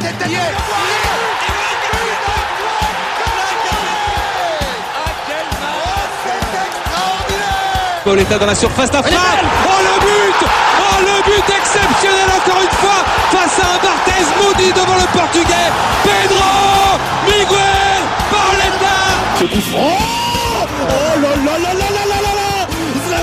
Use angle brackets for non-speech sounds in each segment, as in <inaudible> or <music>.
tête Pauletta dans la surface d'affaire. Oh le but. Oh le but exceptionnel encore une fois face à un Barthez maudit devant le portugais. Pedro Miguel Pauletta Ce coup franc. Oh là là.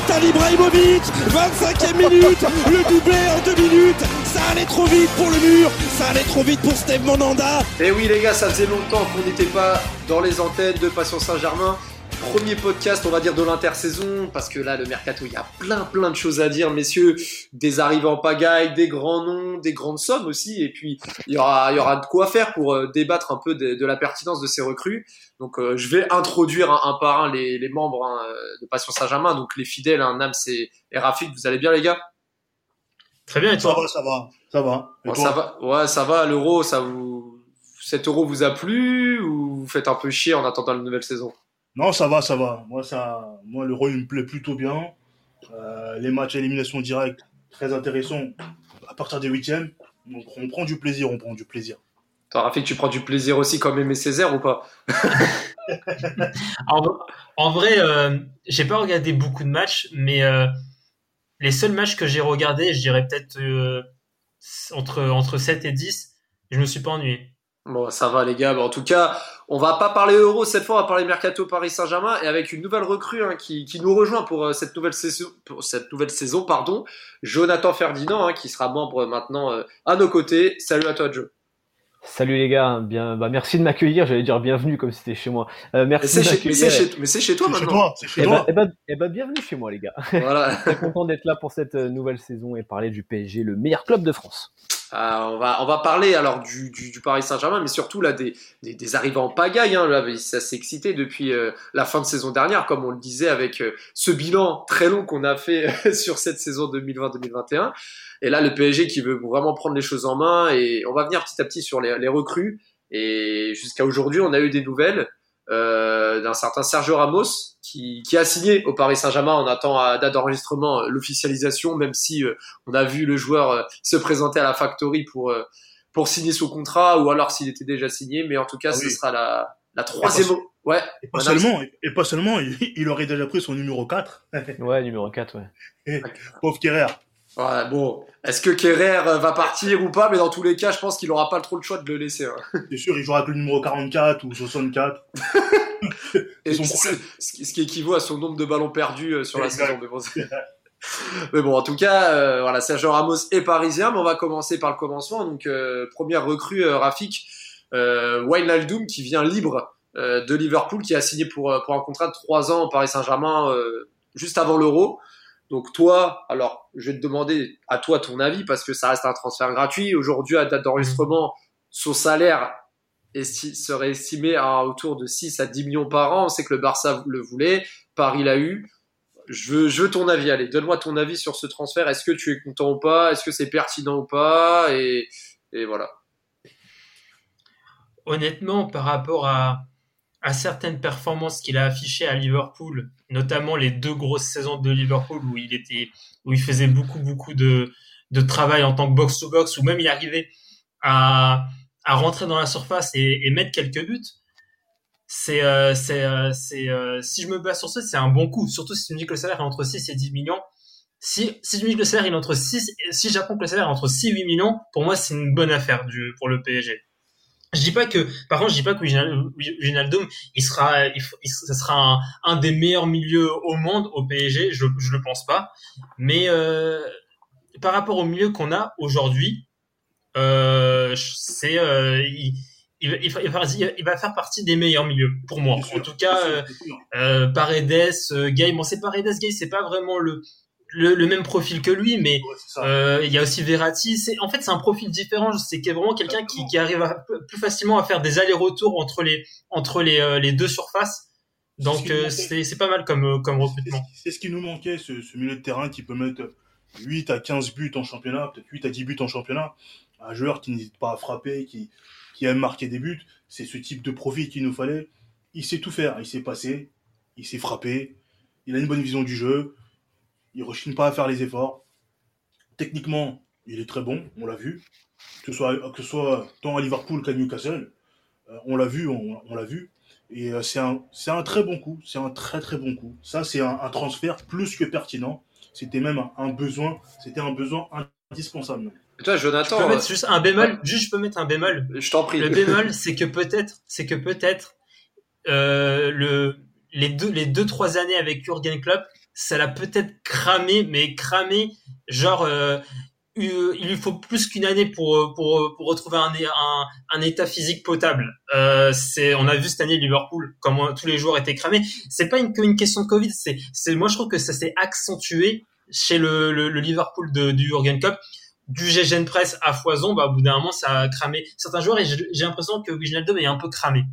Zlatan Ibrahimovic 25e minute Le doublé en deux minutes Ça allait trop vite pour le mur Ça allait trop vite pour Steve Monanda Et oui les gars, ça faisait longtemps qu'on n'était pas dans les antennes de Passion Saint-Germain. Premier podcast, on va dire, de l'intersaison, parce que là, le mercato, il y a plein, plein de choses à dire, messieurs. Des arrivées en pagaille, des grands noms, des grandes sommes aussi, et puis il y aura, il y aura de quoi faire pour euh, débattre un peu de, de la pertinence de ces recrues. Donc, euh, je vais introduire un, un par un les, les membres hein, de Passion Saint-Germain, donc les fidèles, hein, Nams et, et Rafik. Vous allez bien, les gars? Très bien, et Ça toi va, ça va, ça va. Et Bon, toi? Ça va, ouais, ça va. L'euro, ça vous, cet euro vous a plu ou vous faites un peu chier en attendant la nouvelle saison? Non, ça va, ça va. Moi, ça, moi, le rôle il me plaît plutôt bien. Euh, les matchs à élimination directe, très intéressants à partir des huitièmes. Donc, on prend du plaisir, on prend du plaisir. Toi, Rafik, tu prends du plaisir aussi comme Aimé Césaire ou pas? <laughs> En, en vrai, euh, j'ai pas regardé beaucoup de matchs, mais euh, les seuls matchs que j'ai regardés, je dirais peut-être euh, entre, entre 7 et 10, je me suis pas ennuyé. Bon, ça va les gars. Bon, en tout cas, on va pas parler euro cette fois, on va parler mercato Paris Saint-Germain et avec une nouvelle recrue hein, qui, qui nous rejoint pour euh, cette nouvelle saison, pour cette nouvelle saison, pardon, Jonathan Ferdinand, hein, qui sera membre maintenant euh, à nos côtés. Salut à toi, Joe. Salut les gars, bien, bah merci de m'accueillir. J'allais dire bienvenue comme si c'était chez moi. Euh, Mais merci c'est de chez, mais m'accueillir. c'est chez, mais c'est chez toi maintenant. toi, c'est chez toi. bienvenue chez moi les gars. Voilà. <laughs> Très content d'être là pour cette euh, nouvelle saison et parler du PSG, le meilleur club de France. Euh, on va on va parler alors du, du, du Paris Saint-Germain, mais surtout là des, des, des arrivants en pagaille. Hein, là, ça s'est excité depuis euh, la fin de saison dernière, comme on le disait avec euh, ce bilan très long qu'on a fait <laughs> sur cette saison 2020-2021. Et là, le PSG qui veut vraiment prendre les choses en main et on va venir petit à petit sur les, les recrues. Et jusqu'à aujourd'hui, on a eu des nouvelles euh, d'un certain Sergio Ramos qui, qui a signé au Paris Saint-Germain. On attend à date d'enregistrement euh, l'officialisation, même si euh, on a vu le joueur euh, se présenter à la factory pour euh, pour signer son contrat ou alors s'il était déjà signé. Mais en tout cas, Ah ce oui. sera la la troisième. Ouais. Et pas seulement, et pas seulement, il, il aurait déjà pris son numéro 4. Ouais, numéro 4, ouais. <laughs> Pauvre Kerrer. Ouais, bon, est-ce que Kerrer euh, va partir ou pas? Mais dans tous les cas, je pense qu'il aura pas trop le choix de le laisser. hein. <laughs> C'est sûr, il jouera avec le numéro 44 ou 64. <laughs> Et Son ce qui équivaut à son nombre de ballons perdus euh, sur la saison. Mais bon, <laughs> mais bon, en tout cas, euh, voilà, Sergio Ramos est parisien, mais on va commencer par le commencement. Donc, euh, première recrue, euh, Rafik, Wijnaldum qui vient libre de Liverpool, qui a signé pour, pour un contrat de 3 ans au Paris Saint-Germain euh, juste avant l'Euro. Donc toi, alors je vais te demander à toi ton avis parce que ça reste un transfert gratuit. Aujourd'hui, à date d'enregistrement, son salaire serait estimé à autour de 6 à 10 millions par an. On sait que le Barça le voulait, Paris l'a eu. Je veux, ton avis. Allez, donne-moi ton avis sur ce transfert. Est-ce que tu es content ou pas? Est-ce que c'est pertinent ou pas? Et voilà. Honnêtement, par rapport à, à certaines performances qu'il a affichées à Liverpool, notamment les deux grosses saisons de Liverpool où il était, où il faisait beaucoup, beaucoup de, de travail en tant que box-to-box, ou même il arrivait à, à rentrer dans la surface et, et mettre quelques buts. C'est, euh, c'est, euh, c'est, euh, si je me base sur ça, c'est un bon coup. Surtout si tu me dis que le salaire est entre 6 et 10 millions. Si, si tu me dis que le salaire est entre 6, si j'apprends que le salaire est entre 6 et 8 millions, pour moi, c'est une bonne affaire pour le PSG. Je dis pas que, par contre, je dis pas que Wijnal- Wijnaldum, il sera, il, ça sera un, un des meilleurs milieux au monde au PSG. Je, je le pense pas. Mais euh, par rapport au milieu qu'on a aujourd'hui, euh, c'est, euh, il, il, va- il, va- il va- il va faire partie des meilleurs milieux pour moi. Sûr, En tout cas, Paredes, Gay, bon c'est Paredes, Gay, c'est pas vraiment le, le le même profil que lui, mais Ouais, euh, il y a aussi Verratti. C'est en fait c'est un profil différent. C'est vraiment quelqu'un qui, qui arrive à, plus facilement à faire des allers-retours entre les entre les euh, les deux surfaces. Donc C'est ce euh, c'est c'est pas mal comme comme C'est- recrutement. C'est ce qui nous manquait, ce, ce milieu de terrain qui peut mettre 8 à 15 buts en championnat, peut-être 8 à 10 buts en championnat. Un joueur qui n'hésite pas à frapper, qui, qui aime marquer des buts. C'est ce type de profil qu'il nous fallait. Il sait tout faire. Il sait passer, il sait frapper, il a une bonne vision du jeu, il rechigne pas à faire les efforts. Techniquement, il est très bon, on l'a vu. que ce soit, que ce soit tant à Liverpool qu'à Newcastle. Euh, on l'a vu, on, on l'a vu. Et euh, c'est un, c'est un très bon coup. C'est un très très bon coup. Ça, c'est un, un transfert plus que pertinent. C'était même un, un besoin. C'était un besoin indispensable. Et toi, Je peux Jonathan, mettre euh, juste un bémol. Juste, je peux mettre un bémol. je t'en prie. Le bémol, c'est que peut-être, c'est que peut-être euh, le les deux les deux trois années avec Jurgen Klopp, ça l'a peut-être cramé, mais cramé, genre euh, euh, il lui faut plus qu'une année pour pour pour retrouver un un, un état physique potable. Euh, c'est on a vu cette année Liverpool comment tous les joueurs étaient cramés. C'est pas une, une question de Covid, c'est c'est moi je trouve que ça s'est accentué chez le, le, le Liverpool de, du Jurgen Klopp du GGN Press à foison, bah, au bout d'un moment, ça a cramé certains joueurs et j'ai j'ai l'impression que Wijnaldum est un peu cramé.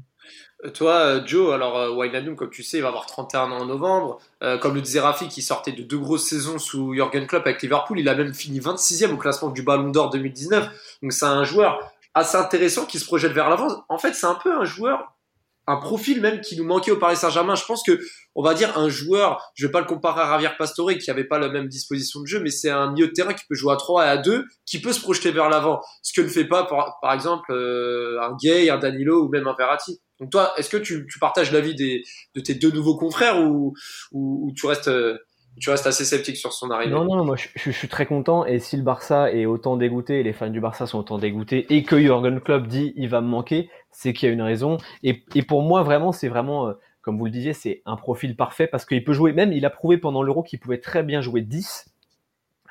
Toi, euh, Joe, alors euh, Wijnaldum, comme tu sais, il va avoir 31 ans en novembre. Euh, comme le disait Rafi, qui sortait de deux grosses saisons sous Jurgen Klopp avec Liverpool, il a même fini 26e au classement du Ballon d'Or 2019. Donc c'est un joueur assez intéressant qui se projette vers l'avant. En fait, c'est un peu un joueur, un profil même qui nous manquait au Paris Saint-Germain. Je pense que, on va dire, un joueur, je vais pas le comparer à Javier Pastore qui avait pas la même disposition de jeu, mais c'est un milieu de terrain qui peut jouer à 3 et à 2, qui peut se projeter vers l'avant. Ce que ne fait pas, par, exemple, euh, un Gay, un Danilo ou même un Verratti. Donc toi, est-ce que tu, tu partages l'avis des, de tes deux nouveaux confrères ou, ou, ou tu restes, euh, tu restes assez sceptique sur son arrivée? Non, non, moi je, je- je suis très content. Et si le Barça est autant dégoûté, et les fans du Barça sont autant dégoûtés, et que Jurgen Klopp dit il va me manquer, c'est qu'il y a une raison. Et, et pour moi, vraiment, c'est vraiment, euh, comme vous le disiez, c'est un profil parfait parce qu'il peut jouer, même il a prouvé pendant l'Euro qu'il pouvait très bien jouer 10.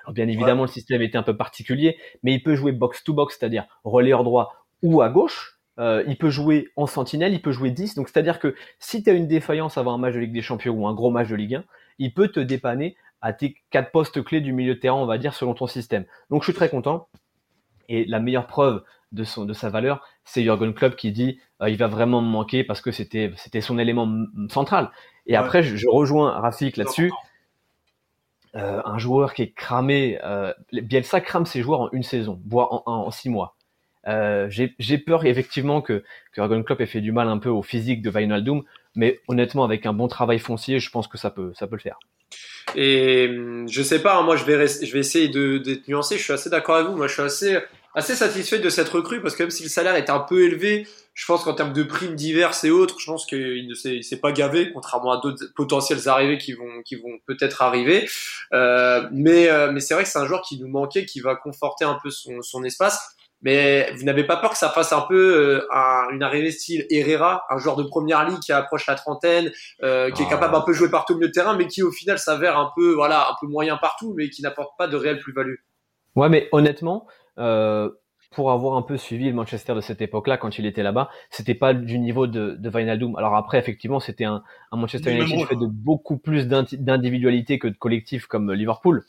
Alors bien évidemment, le système était un peu particulier, mais il peut jouer box-to-box, c'est-à-dire relayeur droit ou à gauche. Euh, il peut jouer en sentinelle, il peut jouer 10. Donc c'est-à-dire que si tu as une défaillance avant un match de Ligue des Champions ou un gros match de Ligue 1, il peut te dépanner à tes quatre postes clés du milieu de terrain, on va dire, selon ton système. Donc je suis très content. Et la meilleure preuve de, son, de sa valeur, c'est Jurgen Klopp qui dit euh, il va vraiment me manquer parce que c'était c'était son élément central. Et Ouais. après, je, je rejoins Rafik là-dessus. Euh, un joueur qui est cramé, euh, Bielsa crame ses joueurs en une saison, voire en, en, en six mois. J'ai j'ai peur effectivement que, que Jurgen Klopp ait fait du mal un peu au physique de Wijnaldum, mais honnêtement, avec un bon travail foncier, je pense que ça peut, ça peut le faire. Et hum, je sais pas, hein, moi je vais je vais essayer de d'être nuancé. Je suis assez d'accord avec vous. Moi, je suis assez assez satisfait de cette recrue parce que même si le salaire est un peu élevé, je pense qu'en termes de primes diverses et autres, je pense qu'il ne s'est pas gavé, contrairement à d'autres potentiels arrivés qui vont qui vont peut-être arriver. Euh, mais euh, mais c'est vrai que c'est un joueur qui nous manquait, qui va conforter un peu son son espace. Mais vous n'avez pas peur que ça fasse un peu euh, un- une arrivée style Herrera, un joueur de première ligue qui approche la trentaine, euh, qui est Ah. capable un peu de jouer partout au milieu de terrain, mais qui au final s'avère un peu, voilà, un peu moyen partout, mais qui n'apporte pas de réelle plus-value. Ouais, mais honnêtement, pour avoir un peu suivi le Manchester de cette époque-là, quand il était là-bas, c'était pas du niveau de, de Wijnaldum. Alors après, effectivement, c'était un, un Manchester United fait de beaucoup plus d'individualité que de collectif comme Liverpool.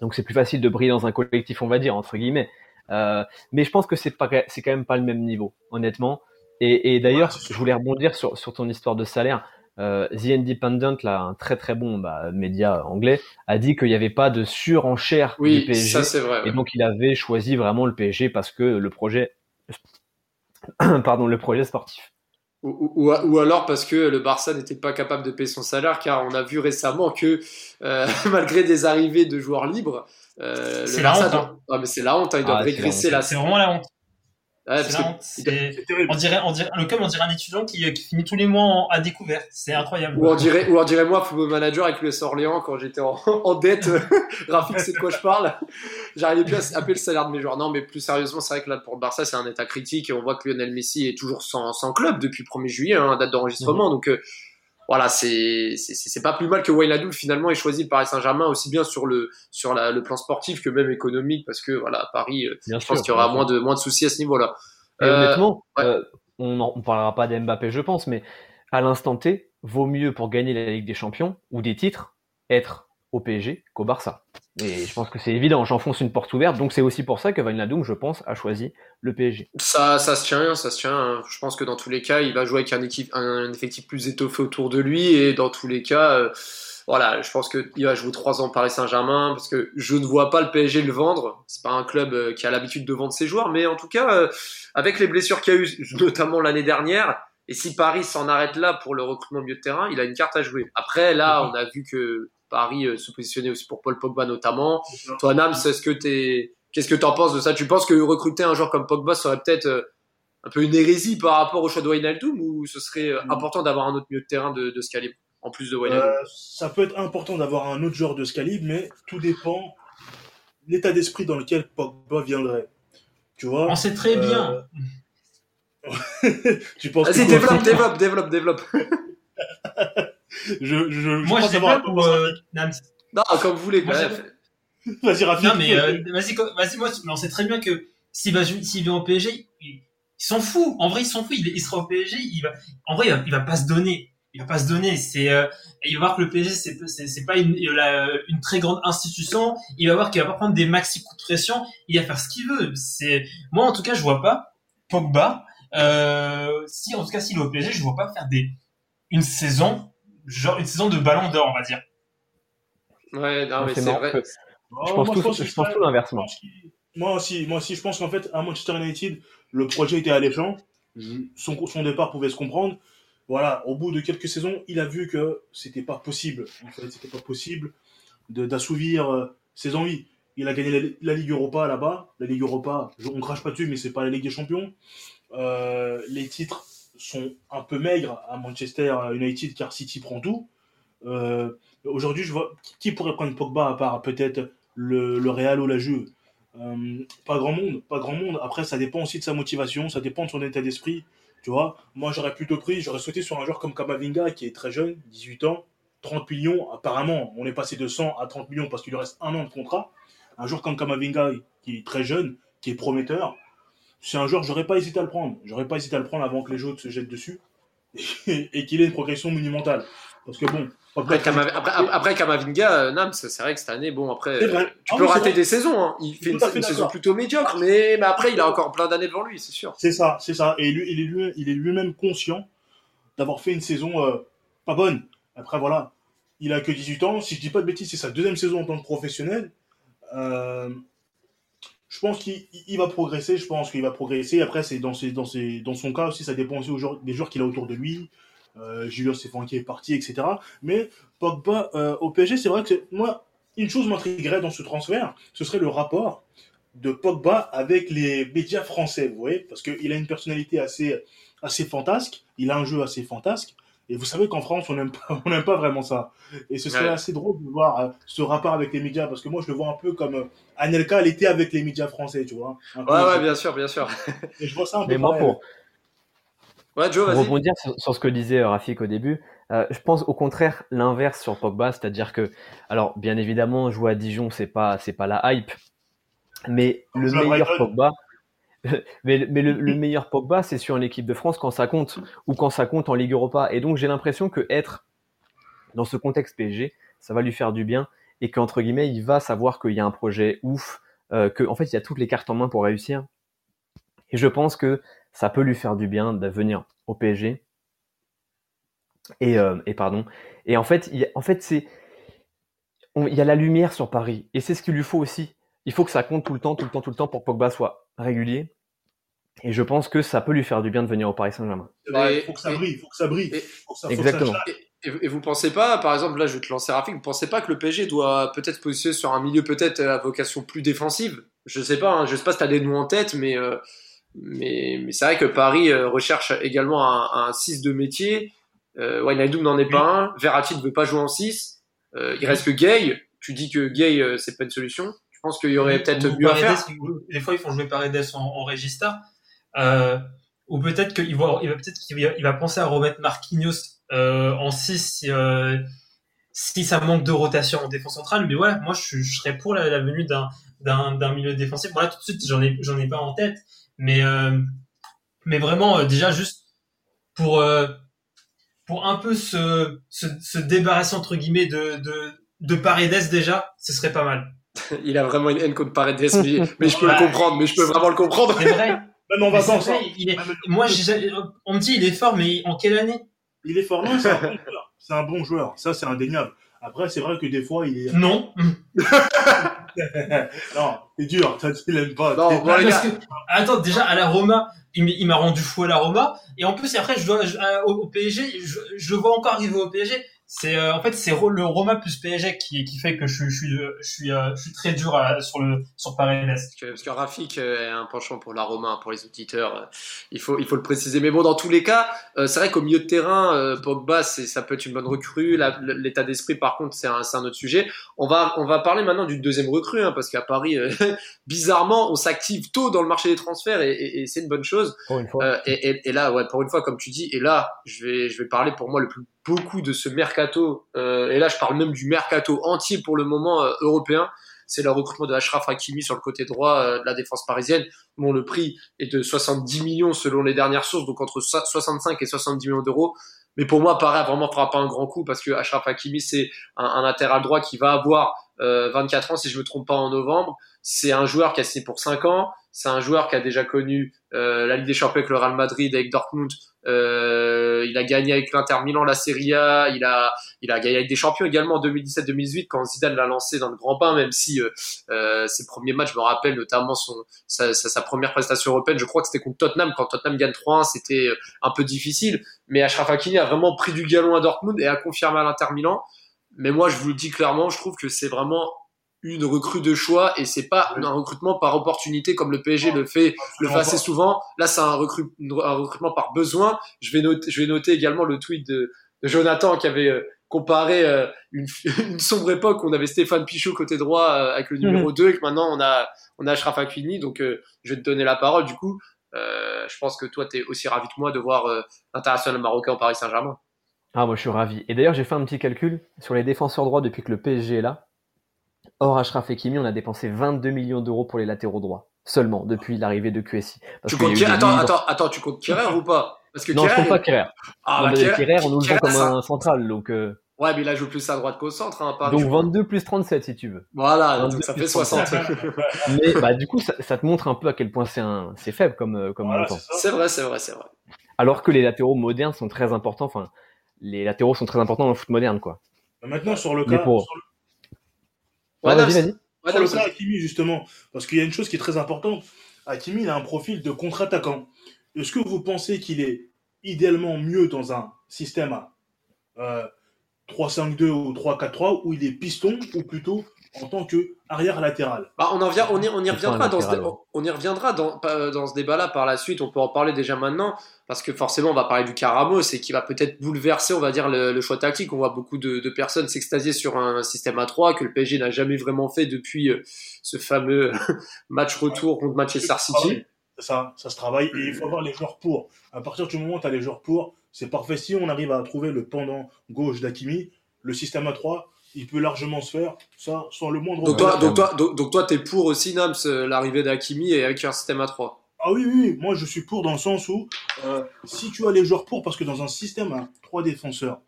Donc c'est plus facile de briller dans un collectif, on va dire entre guillemets. Euh, mais je pense que c'est pas, c'est quand même pas le même niveau, honnêtement. Et, et d'ailleurs, Ouais, je voulais rebondir sur, sur ton histoire de salaire. Euh, The Independent, là, un très très bon bah, média anglais, a dit qu'il n'y avait pas de surenchère du Oui, PSG. ça c'est vrai. ouais. Et donc il avait choisi vraiment le PSG parce que le projet, <coughs> pardon, le projet sportif. Ou, ou, ou alors parce que le Barça n'était pas capable de payer son salaire, car on a vu récemment que euh, <laughs> malgré des arrivées de joueurs libres, euh, C'est le la doit- hein. Ah, mais c'est la honte, hein, ils doivent Ah, c'est la régresser honte. la. C'est vraiment la C'est la honte. Terrible. On dirait, on dirait, le club, on dirait un étudiant qui, qui finit tous les mois en- à découvert. C'est incroyable. Ou on dirait, ou on dirait moi, football manager avec l'US Orléans quand j'étais en, <laughs> en dette. <laughs> Rafik, c'est de quoi je parle? J'arrivais plus à appeler le salaire de mes joueurs. Non, mais plus sérieusement, c'est vrai que là, pour le Barça, c'est un état critique et on voit que Lionel Messi est toujours sans, sans club depuis le 1er juillet, hein, date d'enregistrement. Donc, euh, voilà, c'est, c'est, pas plus mal que Wijnaldum finalement ait choisi le Paris Saint-Germain aussi bien sur le, sur la, le plan sportif que même économique parce que voilà, à Paris, euh, Bien je pense qu'il y aura moins de, moins de soucis à ce niveau-là. Euh, honnêtement, ouais. euh, on ne parlera pas d'Mbappé, je pense, mais à l'instant T, vaut mieux pour gagner la Ligue des Champions ou des titres être au PSG qu'au Barça. Et je pense que c'est évident, j'enfonce une porte ouverte, donc c'est aussi pour ça que Wijnaldum, je pense, a choisi le PSG. Ça, ça se tient, ça se tient. hein. Je pense que dans tous les cas, il va jouer avec un, équipe, un effectif plus étoffé autour de lui et dans tous les cas, euh, voilà, je pense qu'il va jouer trois ans Paris Saint-Germain parce que je ne vois pas le PSG le vendre. C'est pas un club euh, qui a l'habitude de vendre ses joueurs, mais en tout cas, euh, avec les blessures qu'il y a eu, notamment l'année dernière, et si Paris s'en arrête là pour le recrutement au milieu de terrain, il a une carte à jouer. Après, là, on a vu que Paris euh, se positionnait aussi pour Paul Pogba notamment. Toi, Nams, est-ce que t'es Qu'est-ce que tu en penses de ça? Tu penses que recruter un joueur comme Pogba serait peut-être euh, un peu une hérésie par rapport au choix de Wijnaldum ou ce serait euh, Mm. important d'avoir un autre milieu de terrain de, de ce calibre en plus de Wijnaldum Euh, ça peut être important d'avoir un autre joueur de ce calibre, mais tout dépend l'état d'esprit dans lequel Pogba viendrait. Tu vois? On sait très Euh, bien. <laughs> Tu penses Vas-y, que- développe, développe, développe, développe. <laughs> Je, je, je Moi, pense je avoir un développe peu ou euh, Nams Non, comme vous voulez. Vas-y, Rafik. Non, mais euh, vas-y, moi, mais on sait très bien que s'il va, s'il vient au PSG, il, il s'en fout. En vrai, il s'en fout. Il, il sera au PSG. Il va, en vrai, il va, il va pas se donner. Il va pas se donner. C'est, euh, il va voir que le PSG, c'est, c'est, c'est pas une, la- une très grande institution. Il va voir qu'il va pas prendre des maxi coups de pression. Il va faire ce qu'il veut. C'est, moi, en tout cas, je vois pas Pogba. Euh, si, en tout cas, s'il est au PSG, je vois pas faire des, une saison, genre une saison de ballon d'or, on va dire. Ouais, non, mais C'est vrai. que- Oh, je pense moi, tout, je pense serait- tout l'inversement. Moi aussi, moi aussi, je pense qu'en fait, à Manchester United, le projet était alléchant. Son, son départ pouvait se comprendre. Voilà, au bout de quelques saisons, il a vu que c'était pas possible. En fait, c'était pas possible d'assouvir euh, ses envies. Il a gagné la, la Ligue Europa là-bas. La Ligue Europa, on crache pas dessus, mais c'est pas la Ligue des Champions. Euh, les titres sont un peu maigres à Manchester United car City prend tout. Euh, Aujourd'hui, je vois qui pourrait prendre Pogba à part peut-être le, Real ou la Juve? Euh, pas grand monde, pas grand monde. Après, ça dépend aussi de sa motivation, ça dépend de son état d'esprit. Tu vois, moi j'aurais plutôt pris, j'aurais sauté sur un joueur comme Kamavinga qui est très jeune, 18 ans, 30 millions. Apparemment, on est passé de 100 à 30 millions parce qu'il lui reste un an de contrat. Un joueur comme Kamavinga qui est très jeune, qui est prometteur, c'est un joueur, j'aurais pas hésité à le prendre. J'aurais pas hésité à le prendre avant que les autres se jettent dessus et, et qu'il ait une progression monumentale. Parce que bon, Après, après, après- après Kamavinga, euh, Nams, c'est vrai que cette année, bon, après, tu Ah peux oui, rater des saisons. hein. Il fait une, à fait une saison plutôt médiocre, mais, mais après, il a encore plein d'années devant lui, c'est sûr. C'est ça, c'est ça. Et lui, il est lui- il est lui-même conscient d'avoir fait une saison euh, pas bonne. Après, voilà, il a que 18 ans. Si je dis pas de bêtises, c'est sa deuxième saison en tant que professionnel. Euh, je pense qu'il il va progresser. Je pense qu'il va progresser. Après, c'est dans, son cas aussi, ça dépend aussi des joueurs qu'il a autour de lui. Euh, Julien Stéphane qui est parti, etc. Mais Pogba euh, au PSG, c'est vrai que moi, une chose m'intriguerait dans ce transfert, ce serait le rapport de Pogba avec les médias français, vous voyez, parce qu'il a une personnalité assez, assez fantasque, il a un jeu assez fantasque, et vous savez qu'en France, on n'aime pas, <laughs> on pas vraiment ça. Et ce serait Ouais. assez drôle de voir euh, ce rapport avec les médias, parce que moi, je le vois un peu comme euh, Anelka l'était avec les médias français, tu vois. Ouais, ouais, bien sûr, bien sûr. <laughs> et je vois ça un peu Mais moi, pour, Ouais, Joe, Pour rebondir sur, sur ce que disait euh, Rafik au début, euh, je pense au contraire l'inverse sur Pogba, c'est-à-dire que, alors bien évidemment, jouer à Dijon, c'est pas, c'est pas la hype, mais le meilleur Brighton. Pogba, <laughs> mais, mais le, le meilleur Pogba, c'est sur l'équipe de France quand ça compte ou quand ça compte en Ligue Europa. Et donc j'ai l'impression que être dans ce contexte PSG, ça va lui faire du bien et qu'entre guillemets, il va savoir qu'il y a un projet ouf, euh, que en fait, il y a toutes les cartes en main pour réussir. Et je pense que ça peut lui faire du bien de venir au PSG. Et, euh, et pardon. Et en fait, il y a- en fait, c'est, il y a la lumière sur Paris, et c'est ce qu'il lui faut aussi. Il faut que ça compte tout le temps, tout le temps, tout le temps pour que Pogba soit régulier. Et je pense que ça peut lui faire du bien de venir au Paris Saint-Germain. Il faut que ça et- brille, il faut que ça brille. et- Faut que ça- faut que ça Exactement. Et, vous pensez pas, par exemple, là je vais te lancer Rafik, vous pensez pas que le PSG doit peut-être se positionner sur un milieu peut-être à vocation plus défensive? Je sais pas, hein, je sais pas si t'as des noms en tête, mais, euh, mais, mais c'est vrai que Paris euh, recherche également un, un 6 de métier. Euh, Wijnaldum n'en est pas un, Verratti ne veut pas jouer en 6. Euh, il reste que Gay. Tu dis que Gay euh, c'est pas une solution. Je pense qu'il y aurait peut-être mieux à faire. Des fois, ils font jouer Paredes en, en. Euh, ou peut-être qu'il va, il va peut-être qu'il va, il va penser à remettre Marquinhos euh, en 6 si, euh, si ça manque de rotation en défense centrale. Mais ouais, moi, je, je serais pour la, la venue d'un, d'un, d'un milieu défensif. Voilà, tout de suite, j'en ai, j'en ai pas en tête. Mais, mais vraiment, déjà, juste pour, pour un peu se, se, se débarrasser, entre guillemets, de, de, de Paredes déjà, ce serait pas mal. <laughs> Il a vraiment une haine contre Paredes, mais, mais je peux Ouais. le comprendre, mais je peux vraiment le comprendre. C'est vrai. Même en vacances. Même- Moi, j'ai- on me dit il est fort, mais en quelle année? Il est fort, non, c'est un bon joueur. C'est un bon joueur, ça c'est indéniable. Après, c'est vrai que des fois, il est. Non. <laughs> non, c'est dur, ça tu l'aimes pas. Non, bon, Parce que, attends, déjà à la Roma, il, m'a rendu fou à la Roma, et en plus après, je dois au, au PSG, je, je le vois encore arriver au PSG. C'est euh, en fait c'est le Roma plus PSG qui, qui fait que je, je suis je suis euh, je suis très dur à, sur le sur Paris parce que, parce que Rafik euh, est un penchant pour la Roma pour les auditeurs il faut il faut le préciser. Mais bon dans tous les cas c'est vrai qu'au milieu de terrain Pogba c'est ça peut être une bonne recrue. L'état d'esprit par contre c'est un c'est un autre sujet. On va on va parler maintenant d'une deuxième recrue hein, parce qu'à Paris <laughs> bizarrement on s'active tôt dans le marché des transferts et, et, et c'est une bonne chose. Pour une fois. Et, et, et, là ouais pour une fois comme tu dis et là je vais je vais parler pour moi le plus beaucoup de ce mercato, euh, et là je parle même du mercato entier pour le moment euh, européen, c'est le recrutement de Ashraf Hakimi sur le côté droit euh, de la défense parisienne. Bon, le prix est de 70 millions selon les dernières sources, donc entre 65 et 70 millions d'euros. Mais pour moi, pareil, vraiment fera un grand coup parce que Ashraf Hakimi, c'est un, un, latéral droit qui va avoir 24 ans, si je me trompe pas, en novembre. C'est un joueur qui a signé pour 5 ans. C'est un joueur qui a déjà connu la Ligue des Champions avec le Real Madrid, avec Dortmund, euh, il a gagné avec l'Inter Milan la Serie A. Il a, il a gagné avec des champions également en 2017-2018 quand Zidane l'a lancé dans le grand bain, même si euh, euh, ses premiers matchs, je me rappelle notamment son, sa, sa, sa première prestation européenne, je crois que c'était contre Tottenham. Quand Tottenham gagne 3-1, c'était euh, un peu difficile. Mais Achraf Hakimi a vraiment pris du galon à Dortmund et a confirmé à l'Inter Milan. Mais moi, je vous le dis clairement, je trouve que c'est vraiment une recrue de choix et c'est pas un recrutement par opportunité comme le PSG le fait le fait assez souvent. Là, c'est un, recru un, recrutement par besoin. Je vais noter, je vais noter également le tweet de, de Jonathan qui avait euh, comparé euh, une, <laughs> une, sombre époque où on avait Stéphane Pichot côté droit euh, avec le numéro 2 mhm. et que maintenant on a on a Hakimi. Donc je vais te donner la parole du coup. je pense que toi tu es aussi ravi que moi de voir l'international marocain au Paris Saint-Germain. Ah moi je suis ravi. Et d'ailleurs j'ai fait un petit calcul sur les défenseurs droits depuis que le PSG est là Or, Ashraf Hakimi, on a dépensé 22 millions d'euros pour les latéraux droits. Seulement, depuis l'arrivée de QSI. tu comptes attends, attends, attends, tu comptes Kerrer ou pas? Parce que Non, je compte pas Kerrer. Ah, bah, Kerrer, on nous le vend comme un central, donc... Euh... Ouais, mais il a joue plus à droite qu'au centre. Hein, donc 22 plus 37 si tu veux. Voilà, donc ça fait 60. mais bah, du coup, ça, ça, te montre un peu à quel point c'est un... faible comme, euh, comme voilà, C'est vrai, c'est vrai, c'est vrai. Alors que les latéraux modernes sont très importants. Enfin, les latéraux sont très importants dans le foot moderne, quoi. Maintenant, sur le cas, pour... sur le Ouais, vas-y, vas-y. Ouais, le cas Hakimi, justement, parce qu'il y a une chose qui est très importante. Hakimi, il a un profil de contre-attaquant. Est-ce que vous pensez qu'il est idéalement mieux dans un système à euh, 3-5-2 ou 3-4-3 où il est piston ou plutôt en tant que arrière latéral. Bah, on en vient, on y, on y reviendra dans ce, on y reviendra dans, dans ce débat-là par la suite. On peut en parler déjà maintenant parce que forcément on va parler du Caramos et qui va peut-être bouleverser, on va dire le, choix tactique. On voit beaucoup de, de personnes s'extasier sur un système à 3 que le PSG n'a jamais vraiment fait depuis euh, ce fameux <laughs> match retour contre Manchester City. Ça, ça se travaille et il faut avoir les joueurs pour. À partir du moment où tu as les joueurs pour, c'est parfait. Si on arrive à trouver le pendant gauche d'Akimi, le système à 3, il peut largement se faire, ça, sans le moindre donc toi, donc toi, donc, toi, t'es pour aussi, Nams, euh, l'arrivée d'Akimi et avec un système à 3 Ah oui, oui, moi je suis pour dans le sens où, euh, si tu as les joueurs pour, parce que dans un système à 3 défenseurs,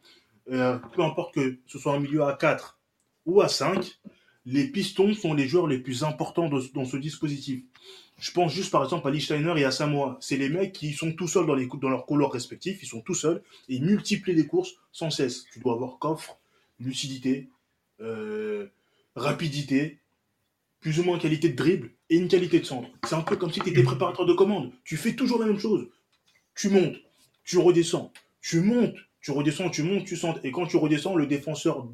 euh, peu importe que ce soit un milieu à 4 ou à 5, les pistons sont les joueurs les plus importants de, dans ce dispositif. Je pense juste par exemple à Lichsteiner et à Samoa. C'est les mecs qui sont tout seuls dans, les, dans leurs couleurs respectifs, ils sont tout seuls et ils multiplient les courses sans cesse. Tu dois avoir coffre, lucidité, euh, rapidité, plus ou moins qualité de dribble et une qualité de centre. C'est un peu comme si tu étais préparateur de commande. Tu fais toujours la même chose. Tu montes, tu redescends, tu montes, tu redescends, tu montes, tu centres. Et quand tu redescends, le défenseur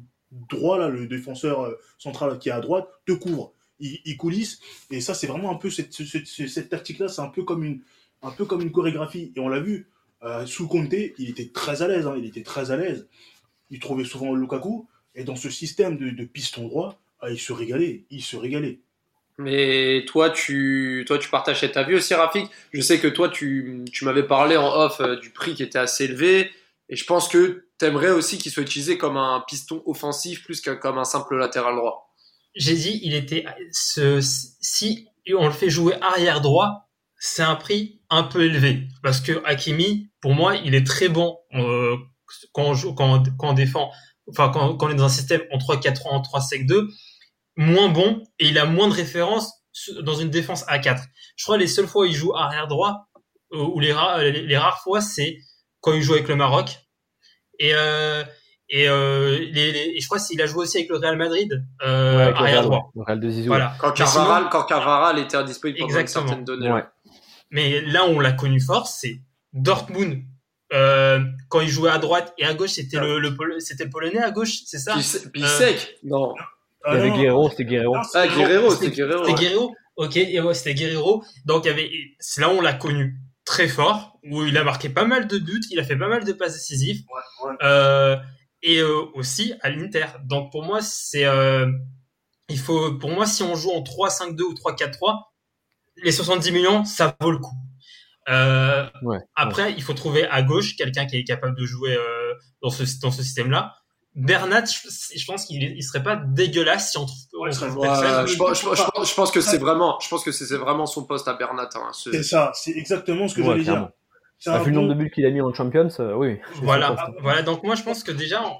droit, là, le défenseur euh, central qui est à droite, te couvre. Il, coulisse. Et ça, c'est vraiment un peu cette, cette, tactique-là, c'est un peu comme une, un peu comme une chorégraphie. Et on l'a vu, euh, sous Conte, il était très à l'aise. Hein, il était très à l'aise. Il trouvait souvent Lukaku. Et dans ce système de, piston droit, ah, il se régalait, il se régalait. Mais toi, tu, toi, tu partages cet avis aussi, Rafik. Je sais que toi, tu, tu m'avais parlé en off euh, du prix qui était assez élevé. Et je pense que tu aimerais aussi qu'il soit utilisé comme un piston offensif plus que comme un simple latéral droit. J'ai dit, il était, ce, si on le fait jouer arrière droit, c'est un prix un peu élevé. Parce que Hakimi, pour moi, il est très bon euh, quand, on joue, quand, quand on défend enfin quand, quand, on est dans un système en 3-4-3, en 3-5-2, moins bon et il a moins de références dans une défense à 4. Je crois que les seules fois où il joue arrière droit, euh, ou les, rares, les, rares fois, c'est quand il joue avec le Maroc. Et, euh, et, euh, les, les, je crois qu'il a joué aussi avec le Real Madrid euh, arrière droit. Le Real de Zizou. Voilà. Quand Carvaral, quand Carvaral était disponible pendant Exactement. une certaine donnée. Ouais. Mais là où on l'a connu fort, c'est Dortmund euh, quand il jouait à droite et à gauche, c'était le, le c'était polonais à gauche, c'est ça? Pisek Non. Il y avait Guerrero, c'était Guerrero. Ah, Guerrero, c'était Guerrero. C'était Guerrero. Ok, ouais, c'était Guerrero. Donc, il y avait, c'est là où on l'a connu très fort, où il a marqué pas mal de buts, il a fait pas mal de passes décisives. Ouais, ouais. Euh, et euh, aussi à l'Inter. Donc pour moi, c'est euh, il faut pour moi si on joue en 3-5-2 ou 3-4-3, les 70 millions, ça vaut le coup. Euh, Ouais, après, il faut trouver à gauche quelqu'un qui est capable de jouer euh, dans ce dans ce système-là. Bernat, je, je pense qu'il il serait pas dégueulasse si on trouve, Ouais, ça- je, pense- je pense- je pense- je pense que c'est vraiment, je pense que c'est vraiment son poste à Bernat. Hein, ce- C'est ça, c'est exactement ce que Ouais, j'allais dire. Ah, un vu le nombre de buts qu'il a mis en Champions, euh, oui. Voilà, voilà. Donc moi, je pense que déjà, on-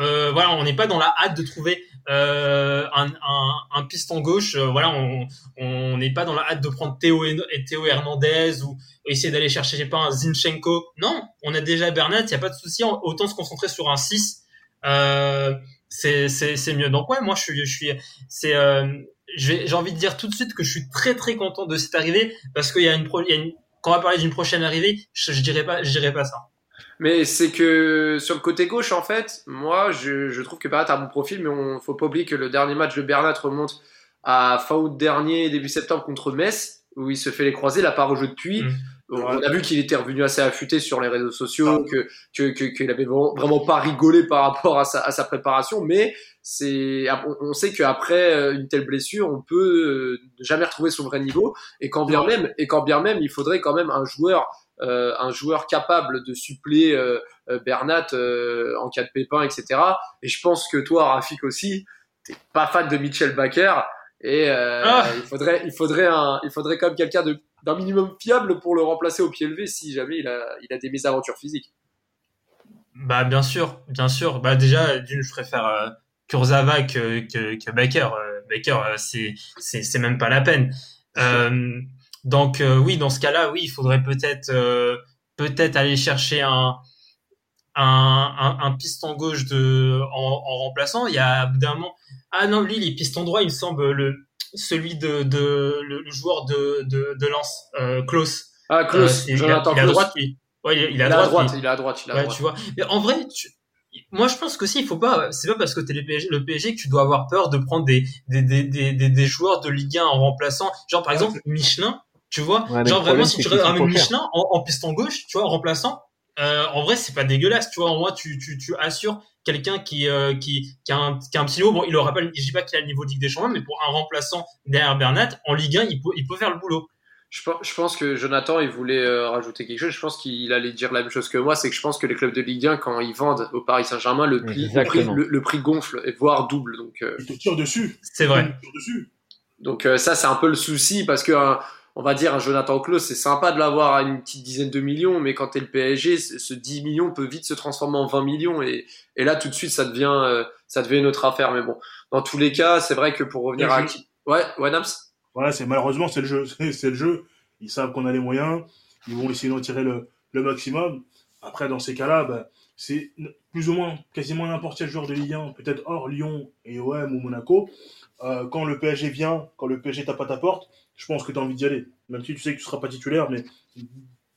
euh, voilà, on n'est pas dans la hâte de trouver euh, un, un, piston gauche. euh, voilà, on n'est pas dans la hâte de prendre Théo et Théo Hernandez ou essayer d'aller chercher, je sais pas, un Zinchenko. Non, on a déjà Bernat, il y a pas de souci. Autant se concentrer sur un 6 euh, c'est mieux. Donc ouais, moi je suis je suis c'est euh, j'ai envie de dire tout de suite que je suis très très content de cette arrivée parce qu'il y a une pro, y a une quand on va parler d'une prochaine arrivée, je, je dirais pas je dirais pas ça. Mais c'est que sur le côté gauche, en fait, moi, je, je trouve que Bernat a un bon profil, mais on faut pas oublier que le dernier match de Bernat remonte à fin août dernier, début septembre contre Metz, où il se fait les croiser, il n'a pas rejoué depuis. Mm. On on a vu qu'il était revenu assez affûté sur les réseaux sociaux, que que que- qu'il avait vraiment, vraiment pas rigolé par rapport à sa, à sa préparation, mais c'est on, on sait qu'après euh, une telle blessure, on peut euh, jamais retrouver son vrai niveau, et quand bien même et quand bien même, il faudrait quand même un joueur euh, un joueur capable de suppléer euh, euh, Bernat euh, en cas de pépin, etc. Et je pense que toi, Rafik aussi, t'es pas fan de Mitchell Baker et Ah. il faudrait, il faudrait un, il faudrait quand même quelqu'un de d'un minimum fiable pour le remplacer au pied levé si jamais il a, il a des mésaventures physiques. Bah bien sûr, bien sûr. Bah déjà d'une je préfère Kurzawa que que, que Baker. Baker c'est c'est c'est même pas la peine. Euh, donc euh, oui, dans ce cas-là, oui, il faudrait peut-être euh, peut-être aller chercher un un, un, un piston gauche de en, en remplaçant. Il y a d'un moment ah non lui il est piston droit, il me semble le celui de de le, le joueur de de de Lens euh, Klaus. Ah, Euh, Klaus, il, il, Jonathan il est à Klaus. droite lui. Ouais, il, il Il à à droite. lui. il à droite, il est à Ouais, droite. tu vois. Mais en vrai, tu- moi je pense qu'aussi il faut pas, c'est pas parce que t'es le PSG, le PSG que tu dois avoir peur de prendre des des des des, des, des joueurs de Ligue 1 en remplaçant. Genre par exemple Michelin, tu vois. Ouais, Genre vraiment si tu ramènes. Michelin en, en piston gauche, tu vois, en remplaçant. Euh, en vrai, c'est pas dégueulasse, tu vois. Au moins, tu, tu, tu assures quelqu'un qui, euh, qui, qui, a un, qui a un petit niveau. Bon, il aura pas, je dis pas qu'il a le niveau de Ligue des Champions, mais pour un remplaçant derrière Bernat, en Ligue 1, il peut, il peut faire le boulot. Je pense, que Jonathan, il voulait euh, rajouter quelque chose. Je pense qu'il allait dire la même chose que moi. C'est que je pense que les clubs de Ligue 1, quand ils vendent au Paris Saint-Germain, le prix, le prix, le, le prix gonfle, et voire double. Donc, euh, Ils te tirent dessus. C'est vrai. Ils te tirent dessus. Donc euh, ça, c'est un peu le souci parce que un- on va dire un Jonathan Klaus, c'est sympa de l'avoir à une petite dizaine de millions, mais quand t'es le PSG, ce ce 10 millions peut vite se transformer en 20 millions et, et là tout de suite ça devient euh, ça devient une autre affaire. Mais bon, dans tous les cas, c'est vrai que pour revenir à qui Ouais, ouais Nams. Voilà, c'est malheureusement c'est le jeu, <laughs> c'est le jeu. Ils savent qu'on a les moyens, ils vont essayer d'en tirer le, le maximum. Après, dans ces cas-là, bah, c'est plus ou moins quasiment n'importe quel joueur de Ligue 1, peut-être hors Lyon et OM ou Monaco. Euh, quand le PSG vient, quand le PSG tape à ta porte, je pense que tu as envie d'y aller. Même si tu sais que tu seras pas titulaire, mais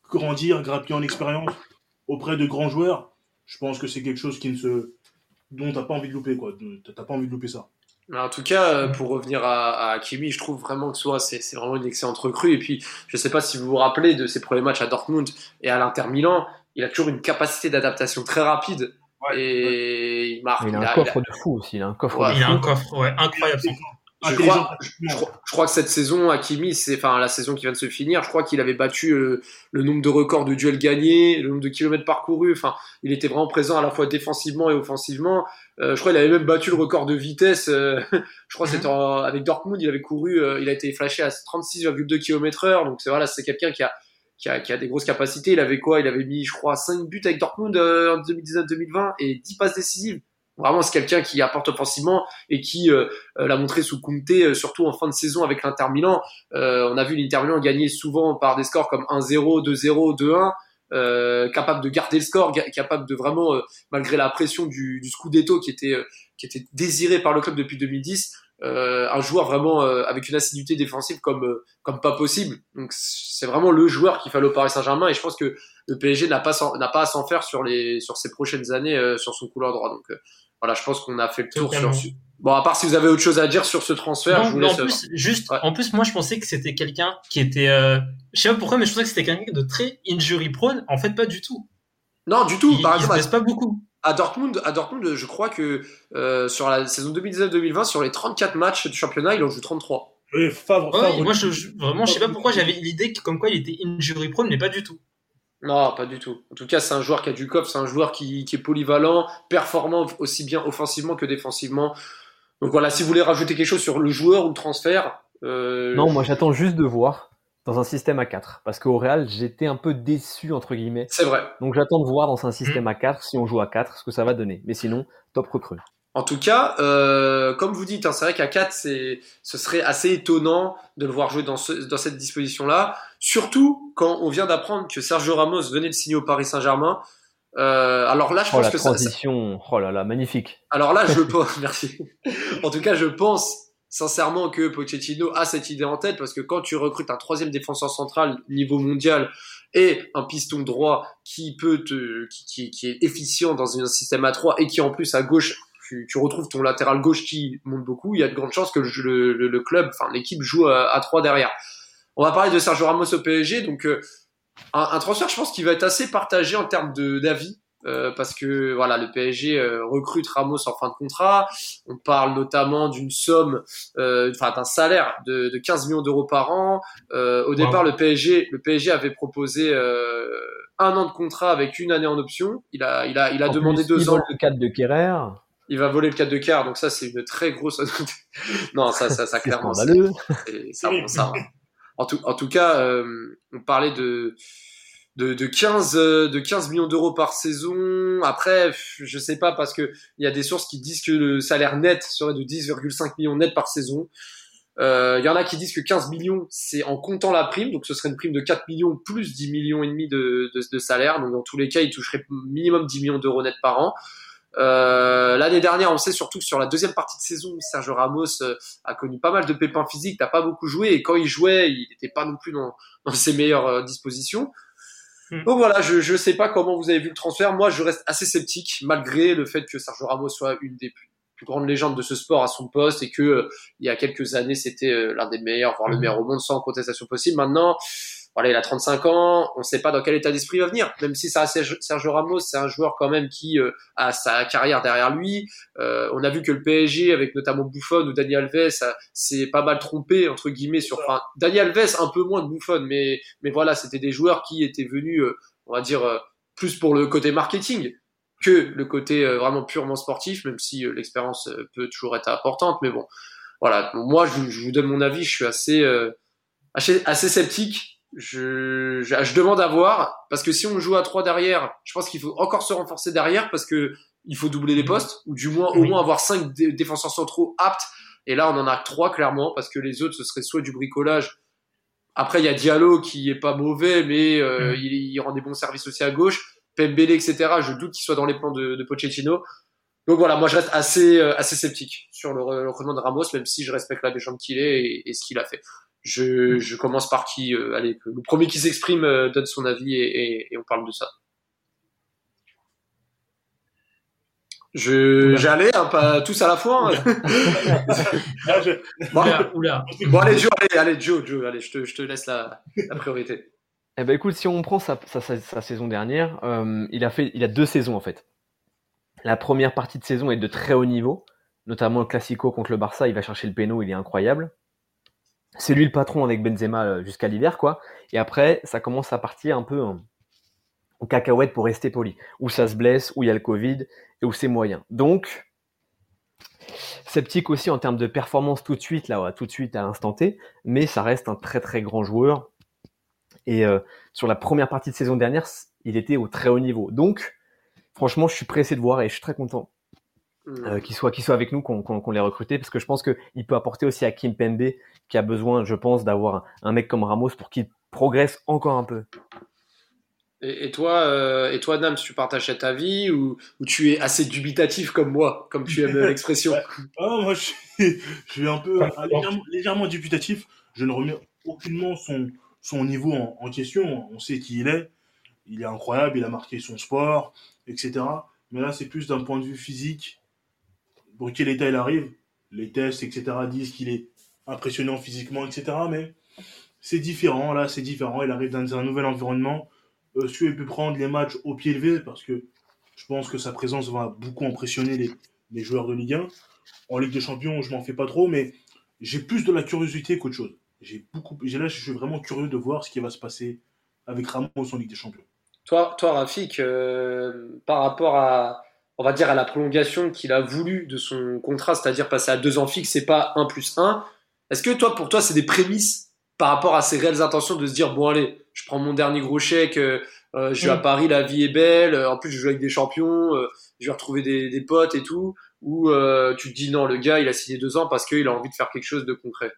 grandir, grappiller en expérience auprès de grands joueurs, je pense que c'est quelque chose qui ne se dont t'as pas envie de louper quoi. T'as pas envie de louper ça. Mais En tout cas, euh, pour revenir à, à Hakimi, je trouve vraiment que soit c'est vraiment une excellente recrue. Et puis, je sais pas si vous vous rappelez de ses premiers matchs à Dortmund et à l'Inter Milan, il a toujours une capacité d'adaptation très rapide et il marque. Il a il un coffre de fou aussi. Il a un coffre Ouais, de Il a un coffre, ouais, incroyable. Je crois, je, crois, je crois que cette saison, Hakimi, c'est enfin la saison qui vient de se finir. Je crois qu'il avait battu euh, le nombre de records de duels gagnés, le nombre de kilomètres parcourus. Enfin, il était vraiment présent à la fois défensivement et offensivement. Euh, je crois qu'il avait même battu le record de vitesse. euh, <laughs> je crois que c'était en- avec Dortmund, il avait couru, euh, il a été flashé à 36,2 km heure. Donc c'est voilà, c'est quelqu'un qui a, qui a a des grosses capacités. Il avait quoi? Il avait mis, je crois, 5 buts avec Dortmund euh, en 2019-2020 et 10 passes décisives. Vraiment, c'est quelqu'un qui apporte offensivement et qui euh, euh, l'a montré sous Conte, euh, surtout en fin de saison avec l'Inter Milan. Euh, on a vu l'Inter Milan gagner souvent par des scores comme 1-0, 2-0, 2-1, euh, capable de garder le score, capable de vraiment, malgré la pression du, du Scudetto qui était, qui était désiré par le club depuis 2010, un joueur vraiment avec une assiduité défensive comme comme pas possible. Donc c'est vraiment le joueur qu'il fallait au Paris Saint-Germain et je pense que le PSG n'a pas n'a pas à s'en faire sur les sur ces prochaines années sur son couloir droit. Donc voilà, je pense qu'on a fait le tour sur. Bon, à part si vous avez autre chose à dire sur ce transfert, je vous laisse. En plus, juste, en plus, moi, je pensais que c'était quelqu'un qui était, euh... je sais pas pourquoi, mais je pensais que c'était quelqu'un de très injury prone. En fait, pas du tout. Non, du tout. Il, Par il exemple, se blesse pas beaucoup. À Dortmund, à Dortmund, je crois que euh, sur la saison 2019-2020, sur les 34 matchs du championnat, il en joue 33. Oui, Favre, Ouais, Favre, moi, je, je- vraiment, je sais pas pourquoi j'avais l'idée que, comme quoi il était injury prone, mais pas du tout. Non, pas du tout. En tout cas, c'est un joueur qui a du cop, c'est un joueur qui, qui est polyvalent, performant aussi bien offensivement que défensivement. Donc voilà, si vous voulez rajouter quelque chose sur le joueur ou le transfert. Euh, Non, moi j'attends juste de voir dans un système à 4. Parce qu'au Real, j'étais un peu déçu, entre guillemets. C'est vrai. Donc j'attends de voir dans un système à 4, si on joue à 4, ce que ça va donner. Mais sinon, top recrue. En tout cas, euh, comme vous dites, hein, c'est vrai qu'à 4, c'est, ce serait assez étonnant de le voir jouer dans, ce, dans cette disposition-là. Surtout quand on vient d'apprendre que Sergio Ramos venait de signer au Paris Saint-Germain. Euh, alors là, je Oh pense la que ça, ça- transition, oh là là, magnifique. Alors là, je <laughs> pense, merci. En tout cas, je pense sincèrement que Pochettino a cette idée en tête parce que quand tu recrutes un troisième défenseur central niveau mondial et un piston droit qui peut te, qui, qui, qui est efficient dans un système à 3 et qui en plus à gauche, tu, tu retrouves ton latéral gauche qui monte beaucoup, il y a de grandes chances que le, le, le club, enfin l'équipe joue à, à 3 derrière. On va parler de Sergio Ramos au PSG, donc euh, un, un transfert, je pense, qui va être assez partagé en termes d'avis. Euh, parce que voilà, le PSG euh, recrute Ramos en fin de contrat. On parle notamment d'une somme, euh, enfin d'un salaire de, de 15 millions d'euros par an. Euh, au départ, le PSG, le PSG avait proposé euh, un an de contrat avec une année en option. Il a, il a, il a En demandé plus, il deux ans. vole le 4 de Kerrer. Il va voler le 4 de quart, donc ça c'est une très grosse. <laughs> non, ça, ça, ça clairement. c'est- et ça, bon, ça, en tout, en tout cas, euh, on parlait de, de, de 15, euh, de 15 millions d'euros par saison. Après, je sais pas parce que il y a des sources qui disent que le salaire net serait de 10,5 millions net par saison. Euh, Il y en a qui disent que 15 millions, c'est en comptant la prime, donc ce serait une prime de 4 millions plus 10 millions et demi de, de, de salaire. Donc dans tous les cas, il toucherait minimum 10 millions d'euros net par an. Euh, L'année dernière, on sait surtout que sur la deuxième partie de saison, Sergio Ramos euh, a connu pas mal de pépins physiques, n'a pas beaucoup joué, et quand il jouait, il n'était pas non plus dans, dans ses meilleures euh, dispositions. Hmm. Donc voilà, je je sais pas comment vous avez vu le transfert. Moi, je reste assez sceptique, malgré le fait que Sergio Ramos soit une des plus, plus grandes légendes de ce sport à son poste, et que euh, il y a quelques années, c'était euh, l'un des meilleurs, voire le Hmm. meilleur au monde, sans contestation possible. Maintenant, il a 35 ans, on ne sait pas dans quel état d'esprit il va venir. Même si ça, Sergio Ramos, c'est un joueur quand même qui euh, a sa carrière derrière lui. Euh, on a vu que le PSG, avec notamment Buffon ou Dani Alves, s'est pas mal trompé entre guillemets sur. Enfin, Dani Alves un peu moins que Buffon, mais voilà, c'était des joueurs qui étaient venus, euh, on va dire, plus pour le côté marketing que le côté vraiment purement sportif, même si l'expérience peut toujours être importante. Mais bon, voilà. Moi, je, vous donne mon avis. Je suis assez sceptique. Je, je, je demande à voir parce que si on joue à 3 derrière, je pense qu'il faut encore se renforcer derrière parce que il faut doubler les postes ou du moins au moins avoir 5 défenseurs centraux aptes. Et là, on en a que 3 clairement parce que les autres ce serait soit du bricolage. Après, il y a Diallo qui est pas mauvais, mais euh, Mm. il, il rend des bons services aussi à gauche. Pembele, etc. Je doute qu'il soit dans les plans de, de Pochettino. Donc voilà, moi je reste assez euh, assez sceptique sur le, le recrutement de Ramos, même si je respecte la légende qu'il est et, et ce qu'il a fait. Je, je commence par qui euh, Allez, le premier qui s'exprime euh, donne son avis et, et, et on parle de ça. Je j'allais hein, pas tous à la fois. hein. <laughs> Je- Bon, Oula, oula. bon, allez Joe, allez, allez Joe, Joe, allez, je te, je te laisse la, la priorité. Eh ben écoute, si on prend sa, sa, sa- sa saison dernière, euh, il a fait, il a deux saisons en fait. La première partie de saison est de très haut niveau, notamment le Classico contre le Barça. Il va chercher le péno, il est incroyable. C'est lui le patron avec Benzema euh, jusqu'à l'hiver, quoi. Et après, ça commence à partir un peu en, cacahuète pour rester poli. Où ça se blesse, où il y a le Covid et où c'est moyen. Donc, sceptique aussi en termes de performance tout de suite, là, ouais, tout de suite à l'instant T, mais ça reste un très très grand joueur. Et euh, sur la première partie de saison dernière, il était au très haut niveau. Donc, franchement, je suis pressé de voir et je suis très content euh, qu'il soit, qu'il soit avec nous, qu'on qu'on qu'on l'ait recruté, parce que je pense qu'il peut apporter aussi à Kim Pembe, qui a besoin, je pense, d'avoir un, mec comme Ramos pour qu'il progresse encore un peu. Et, et toi, euh, et toi, Nams, tu partages cet avis ou, ou tu es assez dubitatif comme moi, comme tu aimes <laughs> l'expression? Ah, moi, je suis, je suis un peu ah, légèrement, légèrement dubitatif. Je ne remets aucunement son, son niveau en, en question. On sait qui il est. Il est incroyable, il a marqué son sport, etc. Mais là, c'est plus d'un point de vue physique. Pour quel état il arrive? Les tests, etc. disent qu'il est impressionnant physiquement, etc. Mais c'est différent, là, c'est différent. Il arrive dans un nouvel environnement. Euh, Est-ce qu'il peut prendre les matchs au pied levé Parce que je pense que sa présence va beaucoup impressionner les, joueurs de Ligue 1. En Ligue des Champions, je m'en fais pas trop, mais j'ai plus de la curiosité qu'autre chose. J'ai beaucoup, là, je suis vraiment curieux de voir ce qui va se passer avec Ramos en Ligue des Champions. Toi, toi Rafik, euh, par rapport à, on va dire, à la prolongation qu'il a voulu de son contrat, c'est-à-dire passer à deux ans fixes et pas un plus un, est-ce que toi, pour toi, c'est des prémices par rapport à ses réelles intentions de se dire, bon allez, je prends mon dernier gros chèque, euh, euh, je vais à Mm. Paris, la vie est belle, euh, en plus je joue avec des champions, euh, je vais retrouver des, des potes et tout, ou euh, tu te dis non, le gars, il a signé deux ans parce qu'il a envie de faire quelque chose de concret?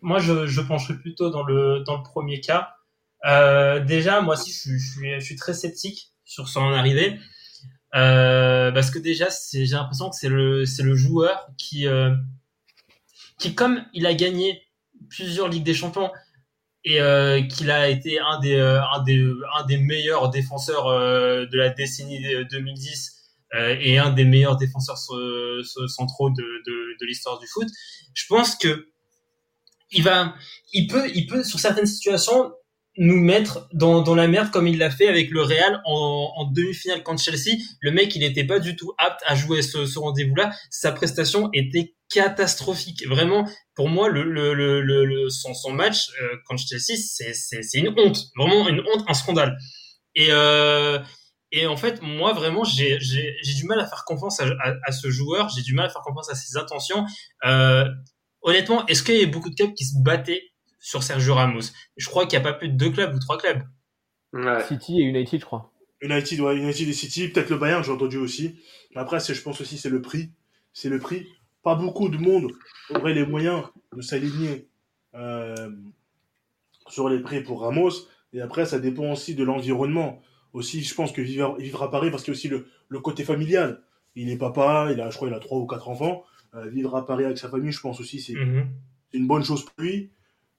Moi, je, je pencherais plutôt dans le, dans le premier cas. Déjà, moi aussi, je, suis- je, suis, je suis très sceptique sur son arrivée. Euh, parce que déjà, j'ai l'impression que c'est le, le joueur qui, euh, qui, comme il a gagné plusieurs Ligues des Champions et euh, qu'il a été un des, euh, un des, un des meilleurs défenseurs euh, de la décennie 2010 euh, et un des meilleurs défenseurs ce- ce- centraux de, de, de l'histoire du foot, je pense que il va, il peut, il peut sur certaines situations nous mettre dans, dans la merde comme il l'a fait avec le Real en, en demi-finale contre Chelsea. Le mec, il n'était pas du tout apte à jouer ce, ce rendez-vous-là. Sa prestation était catastrophique. Vraiment, pour moi, le, le, le, le, son, son match euh, contre Chelsea, c'est, une honte. Vraiment une honte, un scandale. Et, euh, et en fait, moi, vraiment, j'ai, du mal à faire confiance à, à, à ce joueur. J'ai du mal à faire confiance à ses intentions. Euh, honnêtement, est-ce qu'il y a beaucoup de clubs qui se battaient sur Sergio Ramos Je crois qu'il n'y a pas plus de deux clubs ou trois clubs. Ouais. City et United, je crois. United, ouais, United et City, peut-être le Bayern, j'ai entendu aussi. Mais après, c'est, je pense aussi, c'est le prix. C'est le prix. Pas beaucoup de monde aurait les moyens de s'aligner euh, sur les prix pour Ramos. Et après, ça dépend aussi de l'environnement. Aussi, je pense que vivre, vivre à Paris, parce qu'il y a aussi le, le côté familial. Il est papa, il a, je crois, il a trois ou quatre enfants. Euh, vivre à Paris avec sa famille, je pense aussi, c'est Mhm. c'est une bonne chose pour lui.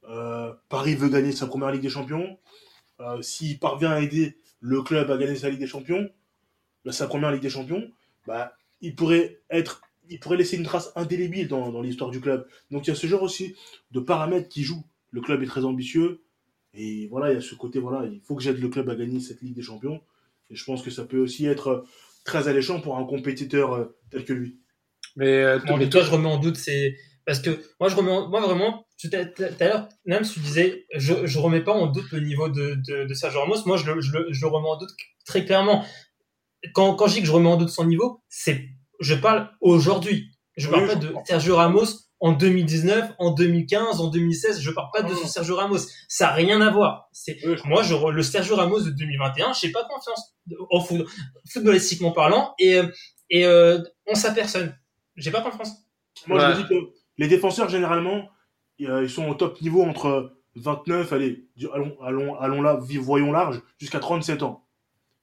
Euh, Paris veut gagner sa première Ligue des Champions. Euh, S'il parvient à aider le club à gagner sa Ligue des Champions, là, sa première Ligue des Champions, bah, il pourrait être, il pourrait laisser une trace indélébile dans, dans l'histoire du club. Donc il y a ce genre aussi de paramètres qui jouent. Le club est très ambitieux et voilà, il y a ce côté voilà, il faut que j'aide le club à gagner cette Ligue des Champions. Et je pense que ça peut aussi être très alléchant pour un compétiteur euh, tel que lui. Mais, euh, toi, je remets en doute, c'est parce que moi, je remets, en- moi vraiment, tout à l'heure, Nams, tu disais, je, je remets pas en doute le niveau de, de, de Sergio Ramos. Moi, je le, je, le, je le remets en doute très clairement. Quand, quand je dis que je remets en doute son niveau, c'est, je parle aujourd'hui. Je Oui, parle je pas de comprends. Sergio Ramos en 2019, en 2015, en 2016. Je parle pas de ce. Sergio Ramos. Ça a rien à voir. C'est, Oui, je moi, je, le Sergio Ramos de 2021, j'ai pas confiance foot, footballistiquement parlant et, et euh, en sa personne. J'ai pas confiance. Moi, Ouais. je me dis que les défenseurs, généralement, euh, ils sont au top niveau entre 29, allez, allons, allons, allons là, voyons large, jusqu'à 37 ans.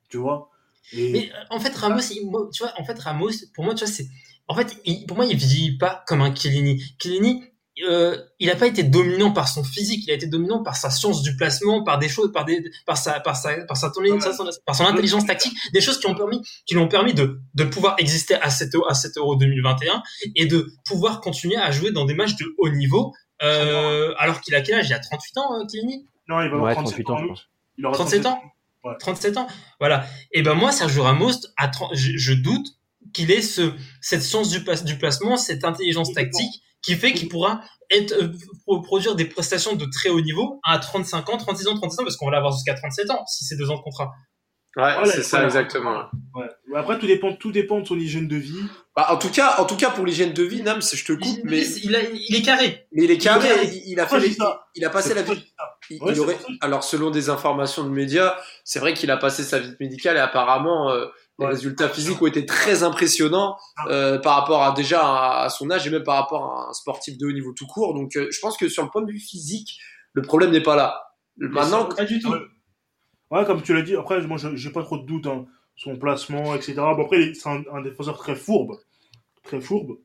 Tu vois? Et Mais euh, en fait, Ramos, il- moi, tu vois, en fait, Ramos, pour moi, tu vois, c'est, en fait, il- pour moi, il vieillit pas comme un Chiellini. Chiellini, euh, il n'a pas été dominant par son physique, il a été dominant par sa science du placement, par des choses, par des, par sa, par sa, par sa, tournée- Ouais. sa- sa- par son intelligence tactique, des choses qui ont permis, qui lui ont permis de, de pouvoir exister à cet euro, à cet euro 2021 et de pouvoir continuer à jouer dans des matchs de haut niveau. Euh, alors qu'il a quel âge? Il a 38 ans, euh, Chiellini? Non, il va avoir Ouais, 37 38 ans. ans, en je août. pense. Il aura 37 ans? Ouais. 37 ans? Voilà. Et ben moi, Sergio Ramos, à 30 je, je doute qu'il ait ce, cette science du, place- du placement, cette intelligence tactique qui fait qu'il pourra être, euh, pro- produire des prestations de très haut niveau à 35 ans, 36 ans, 37 ans, parce qu'on va l'avoir jusqu'à 37 ans, si c'est deux ans de contrat. Ouais, Voilà, c'est ça voilà. exactement. Ouais. Après, tout dépend, tout dépend de son hygiène de vie. Bah, en tout cas, en tout cas pour l'hygiène de vie, Nams, je te coupe, mais, il, a- il est carré. mais il est carré. Il est carré. Il, il a fait, les- il a passé la vie. Ouais, aurait, alors selon des informations de médias, c'est vrai qu'il a passé sa visite médicale et apparemment euh, les résultats physiques ont été très impressionnants euh, par rapport à déjà à, à son âge et même par rapport à un sportif de haut niveau tout court. Donc euh, je pense que sur le point de vue physique, le problème n'est pas là. Maintenant, Pas du tout. Ouais. Comme tu l'as dit, après, moi, j'ai pas trop de doutes, hein. Son placement, etc. Bon, après, c'est un, un défenseur très fourbe. Très fourbe.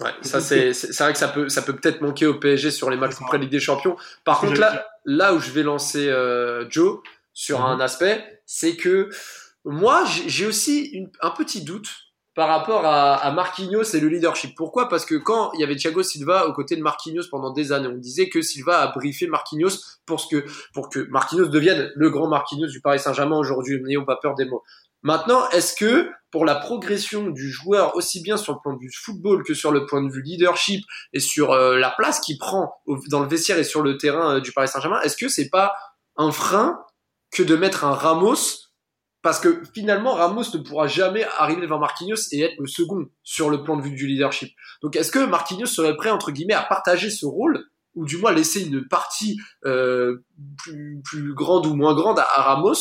Ouais, ça c'est vrai que ça peut ça peut peut-être manquer au PSG sur les matchs après Ligue des Champions. Par contre là là où je vais lancer euh, Joe sur Mhm. un aspect, c'est que moi j'ai j'ai aussi une- un petit doute par rapport à, à Marquinhos et le leadership. Pourquoi? Parce que quand il y avait Thiago Silva aux côtés de Marquinhos pendant des années, on disait que Silva a briefé Marquinhos pour ce que pour que Marquinhos devienne le grand Marquinhos du Paris Saint-Germain aujourd'hui. N'ayons pas peur des mots. Maintenant, est-ce que pour la progression du joueur, aussi bien sur le point de vue football que sur le point de vue leadership et sur euh, la place qu'il prend dans le vestiaire et sur le terrain euh, du Paris Saint-Germain, est-ce que c'est pas un frein que de mettre un Ramos parce que finalement Ramos ne pourra jamais arriver devant Marquinhos et être le second sur le plan de vue du leadership. Donc est-ce que Marquinhos serait prêt entre guillemets à partager ce rôle ou du moins laisser une partie euh, plus, plus grande ou moins grande à, à Ramos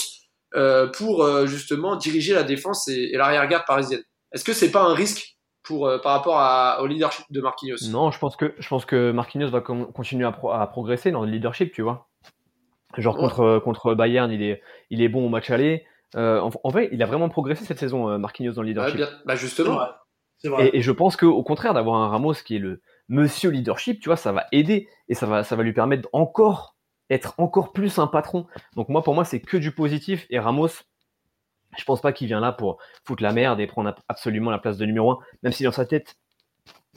euh, pour euh, justement diriger la défense et, et l'arrière-garde parisienne? Est-ce que c'est pas un risque pour euh, par rapport à, au leadership de Marquinhos? Non, je pense que je pense que Marquinhos va continuer à, pro- à progresser dans le leadership, tu vois. Genre Ouais. contre contre Bayern, il est il est bon au match aller. Euh, en, en vrai, il a vraiment progressé cette saison, euh, Marquinhos dans le leadership. bien, bah justement. vrai. C'est vrai. Et, et je pense que au contraire d'avoir un Ramos qui est le Monsieur leadership, tu vois, ça va aider et ça va ça va lui permettre encore être encore plus un patron. Donc moi pour moi c'est que du positif et Ramos, je pense pas qu'il vient là pour foutre la merde et prendre absolument la place de numéro un, même si dans sa tête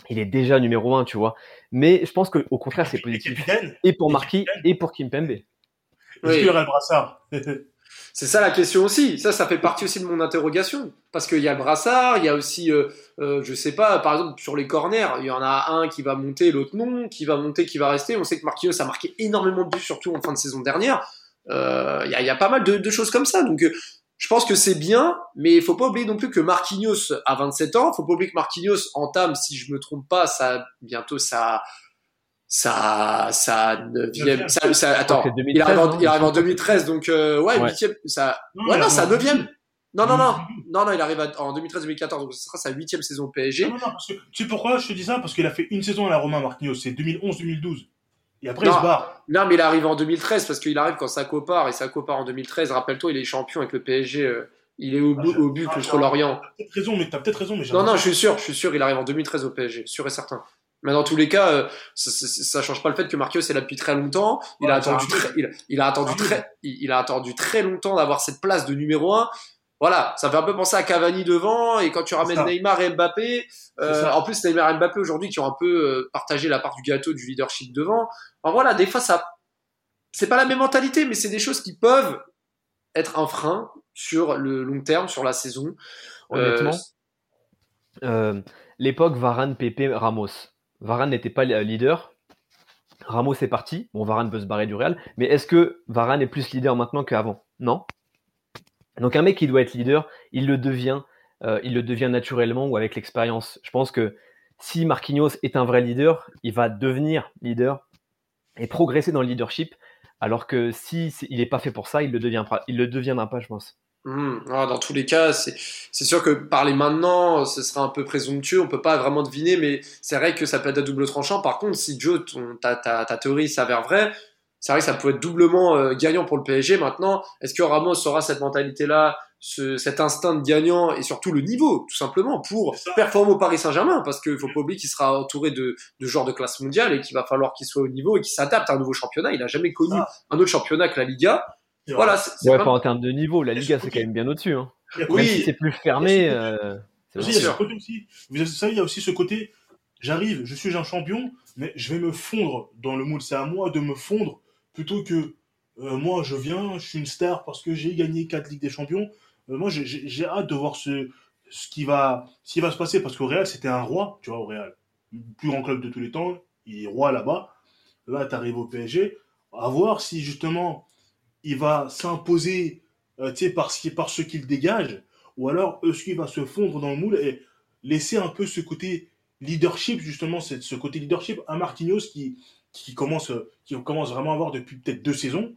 il est déjà numéro un, tu vois. Mais je pense que au contraire c'est positif et pour Marquis et pour Kimpembe. est-ce Oui. qu'il y le brassard? <laughs> C'est ça la question aussi. Ça, ça fait partie aussi de mon interrogation. Parce qu'il y a brassard, il y a aussi, euh, euh, je sais pas, par exemple, sur les corners, il y en a un qui va monter, l'autre non, qui va monter, qui va rester. On sait que Marquinhos a marqué énormément de buts, surtout en fin de saison dernière. Euh, Il y, y a pas mal de, de choses comme ça. Donc, euh, je pense que c'est bien, mais il faut pas oublier non plus que Marquinhos a 27 ans. faut pas oublier que Marquinhos entame, si je me trompe pas, ça bientôt ça ça ça neuvième Neuvième. ça, ça attends il arrive en, 2013, il arrive en non 2013 donc euh, ouais Ouais. huitième ça Non, ouais non a c'est à vraiment- neuvième non non non non non il arrive à- en 2013-2014 donc ce sera sa huitième saison au PSG Non, non, non, parce que, tu sais pourquoi je te dis ça? Parce qu'il a fait une saison à la Roma, Marquinhos, c'est 2011-2012. Et après, Non. il se barre. non mais il arrive en 2013 parce qu'il arrive quand Sako part et Sako part en 2013 rappelle-toi il est champion avec le PSG euh, il est au, Ah, au but ah, contre l'Orient T'as peut-être raison, mais t'as peut-être raison, mais j'ai Non, non, je suis sûr, je suis sûr, il arrive en 2013 au PSG, sûr et certain. Mais dans tous les cas, euh, ça, ça, ça change pas le fait que Marquinhos est là depuis très longtemps. Il Ouais, a attendu très, il, il a attendu très, il, il a attendu très longtemps d'avoir cette place de numéro un. Voilà, ça fait un peu penser à Cavani devant et quand tu ramènes. Neymar et Mbappé, euh, en plus Neymar et Mbappé aujourd'hui qui ont un peu euh, partagé la part du gâteau du leadership devant. Enfin voilà, des fois ça, c'est pas la même mentalité, mais c'est des choses qui peuvent être un frein sur le long terme, sur la saison. Honnêtement, euh, l'époque Varane, Pepe, Ramos. Varane n'était pas le- leader. Ramos est parti. Bon, Varane peut se barrer du Real. Mais est-ce que Varane est plus leader maintenant qu'avant? Non. Donc un mec qui doit être leader, il le devient. euh, il le devient naturellement ou avec l'expérience. Je pense que si Marquinhos est un vrai leader, il va devenir leader et progresser dans le leadership. Alors que si il n'est pas fait pour ça, il le le deviendra pas, je pense. Hum, ah, dans tous les cas, c'est sûr que parler maintenant, ce sera un peu présomptueux, on peut pas vraiment deviner, mais c'est vrai que ça peut être à double tranchant. Par contre, si Joe, ton, ta, ta, ta théorie s'avère vraie, c'est vrai que ça peut être doublement euh, gagnant pour le PSG. Maintenant, est-ce que Ramos aura cette mentalité-là, ce, cet instinct de gagnant et surtout le niveau, tout simplement, pour performer au Paris Saint-Germain? Parce qu'il faut pas oublier qu'il sera entouré de, de joueurs de classe mondiale et qu'il va falloir qu'il soit au niveau et qu'il s'adapte à un nouveau championnat. Il a jamais connu un autre championnat que la Liga. Voilà, c'est c'est Ouais, vraiment- pas en termes de niveau. La Liga, c'est quand même bien au-dessus. Hein. Oui. Si c'est plus fermé. euh, Aussi, il y a sûr. ce côté aussi. Vous savez, il y a aussi ce côté. J'arrive, je suis un champion, mais je vais me fondre dans le moule. C'est à moi de me fondre plutôt que euh, moi, je viens, je suis une star parce que j'ai gagné 4 Ligues des Champions. Euh, moi, j'ai hâte de voir ce, ce, qui va, ce qui va se passer parce qu'au Real, c'était un roi, tu vois, au Real. Le plus grand club de tous les temps, il est roi là-bas. Là, tu arrives au PSG. À voir si justement il va s'imposer euh, tu sais, par, ce qui- par ce qu'il dégage ou alors est-ce qu'il va se fondre dans le moule et laisser un peu ce côté leadership, justement, c'est- ce côté leadership à Marquinhos qui, qui, commence, euh, qui commence vraiment à avoir depuis peut-être deux saisons.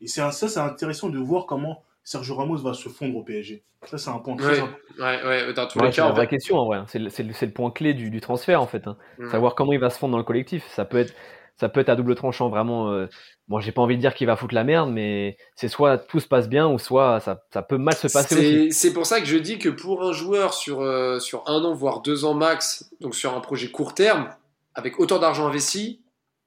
Et c'est ça, c'est intéressant de voir comment Sergio Ramos va se fondre au PSG. Ça, c'est un point très Ouais. important. Ouais, ouais, dans tous c'est la vraie question en vrai. C'est le, c'est le- point clé du, du transfert en fait. hein. Mm. Savoir comment il va se fondre dans le collectif. Ça peut être, ça peut être à double tranchant vraiment. Euh, bon, j'ai pas envie de dire qu'il va foutre la merde, mais c'est soit tout se passe bien ou soit ça, ça peut mal se passer aussi. C'est pour ça que je dis que pour un joueur sur, euh, sur un an, voire deux ans max, donc sur un projet court terme, avec autant d'argent investi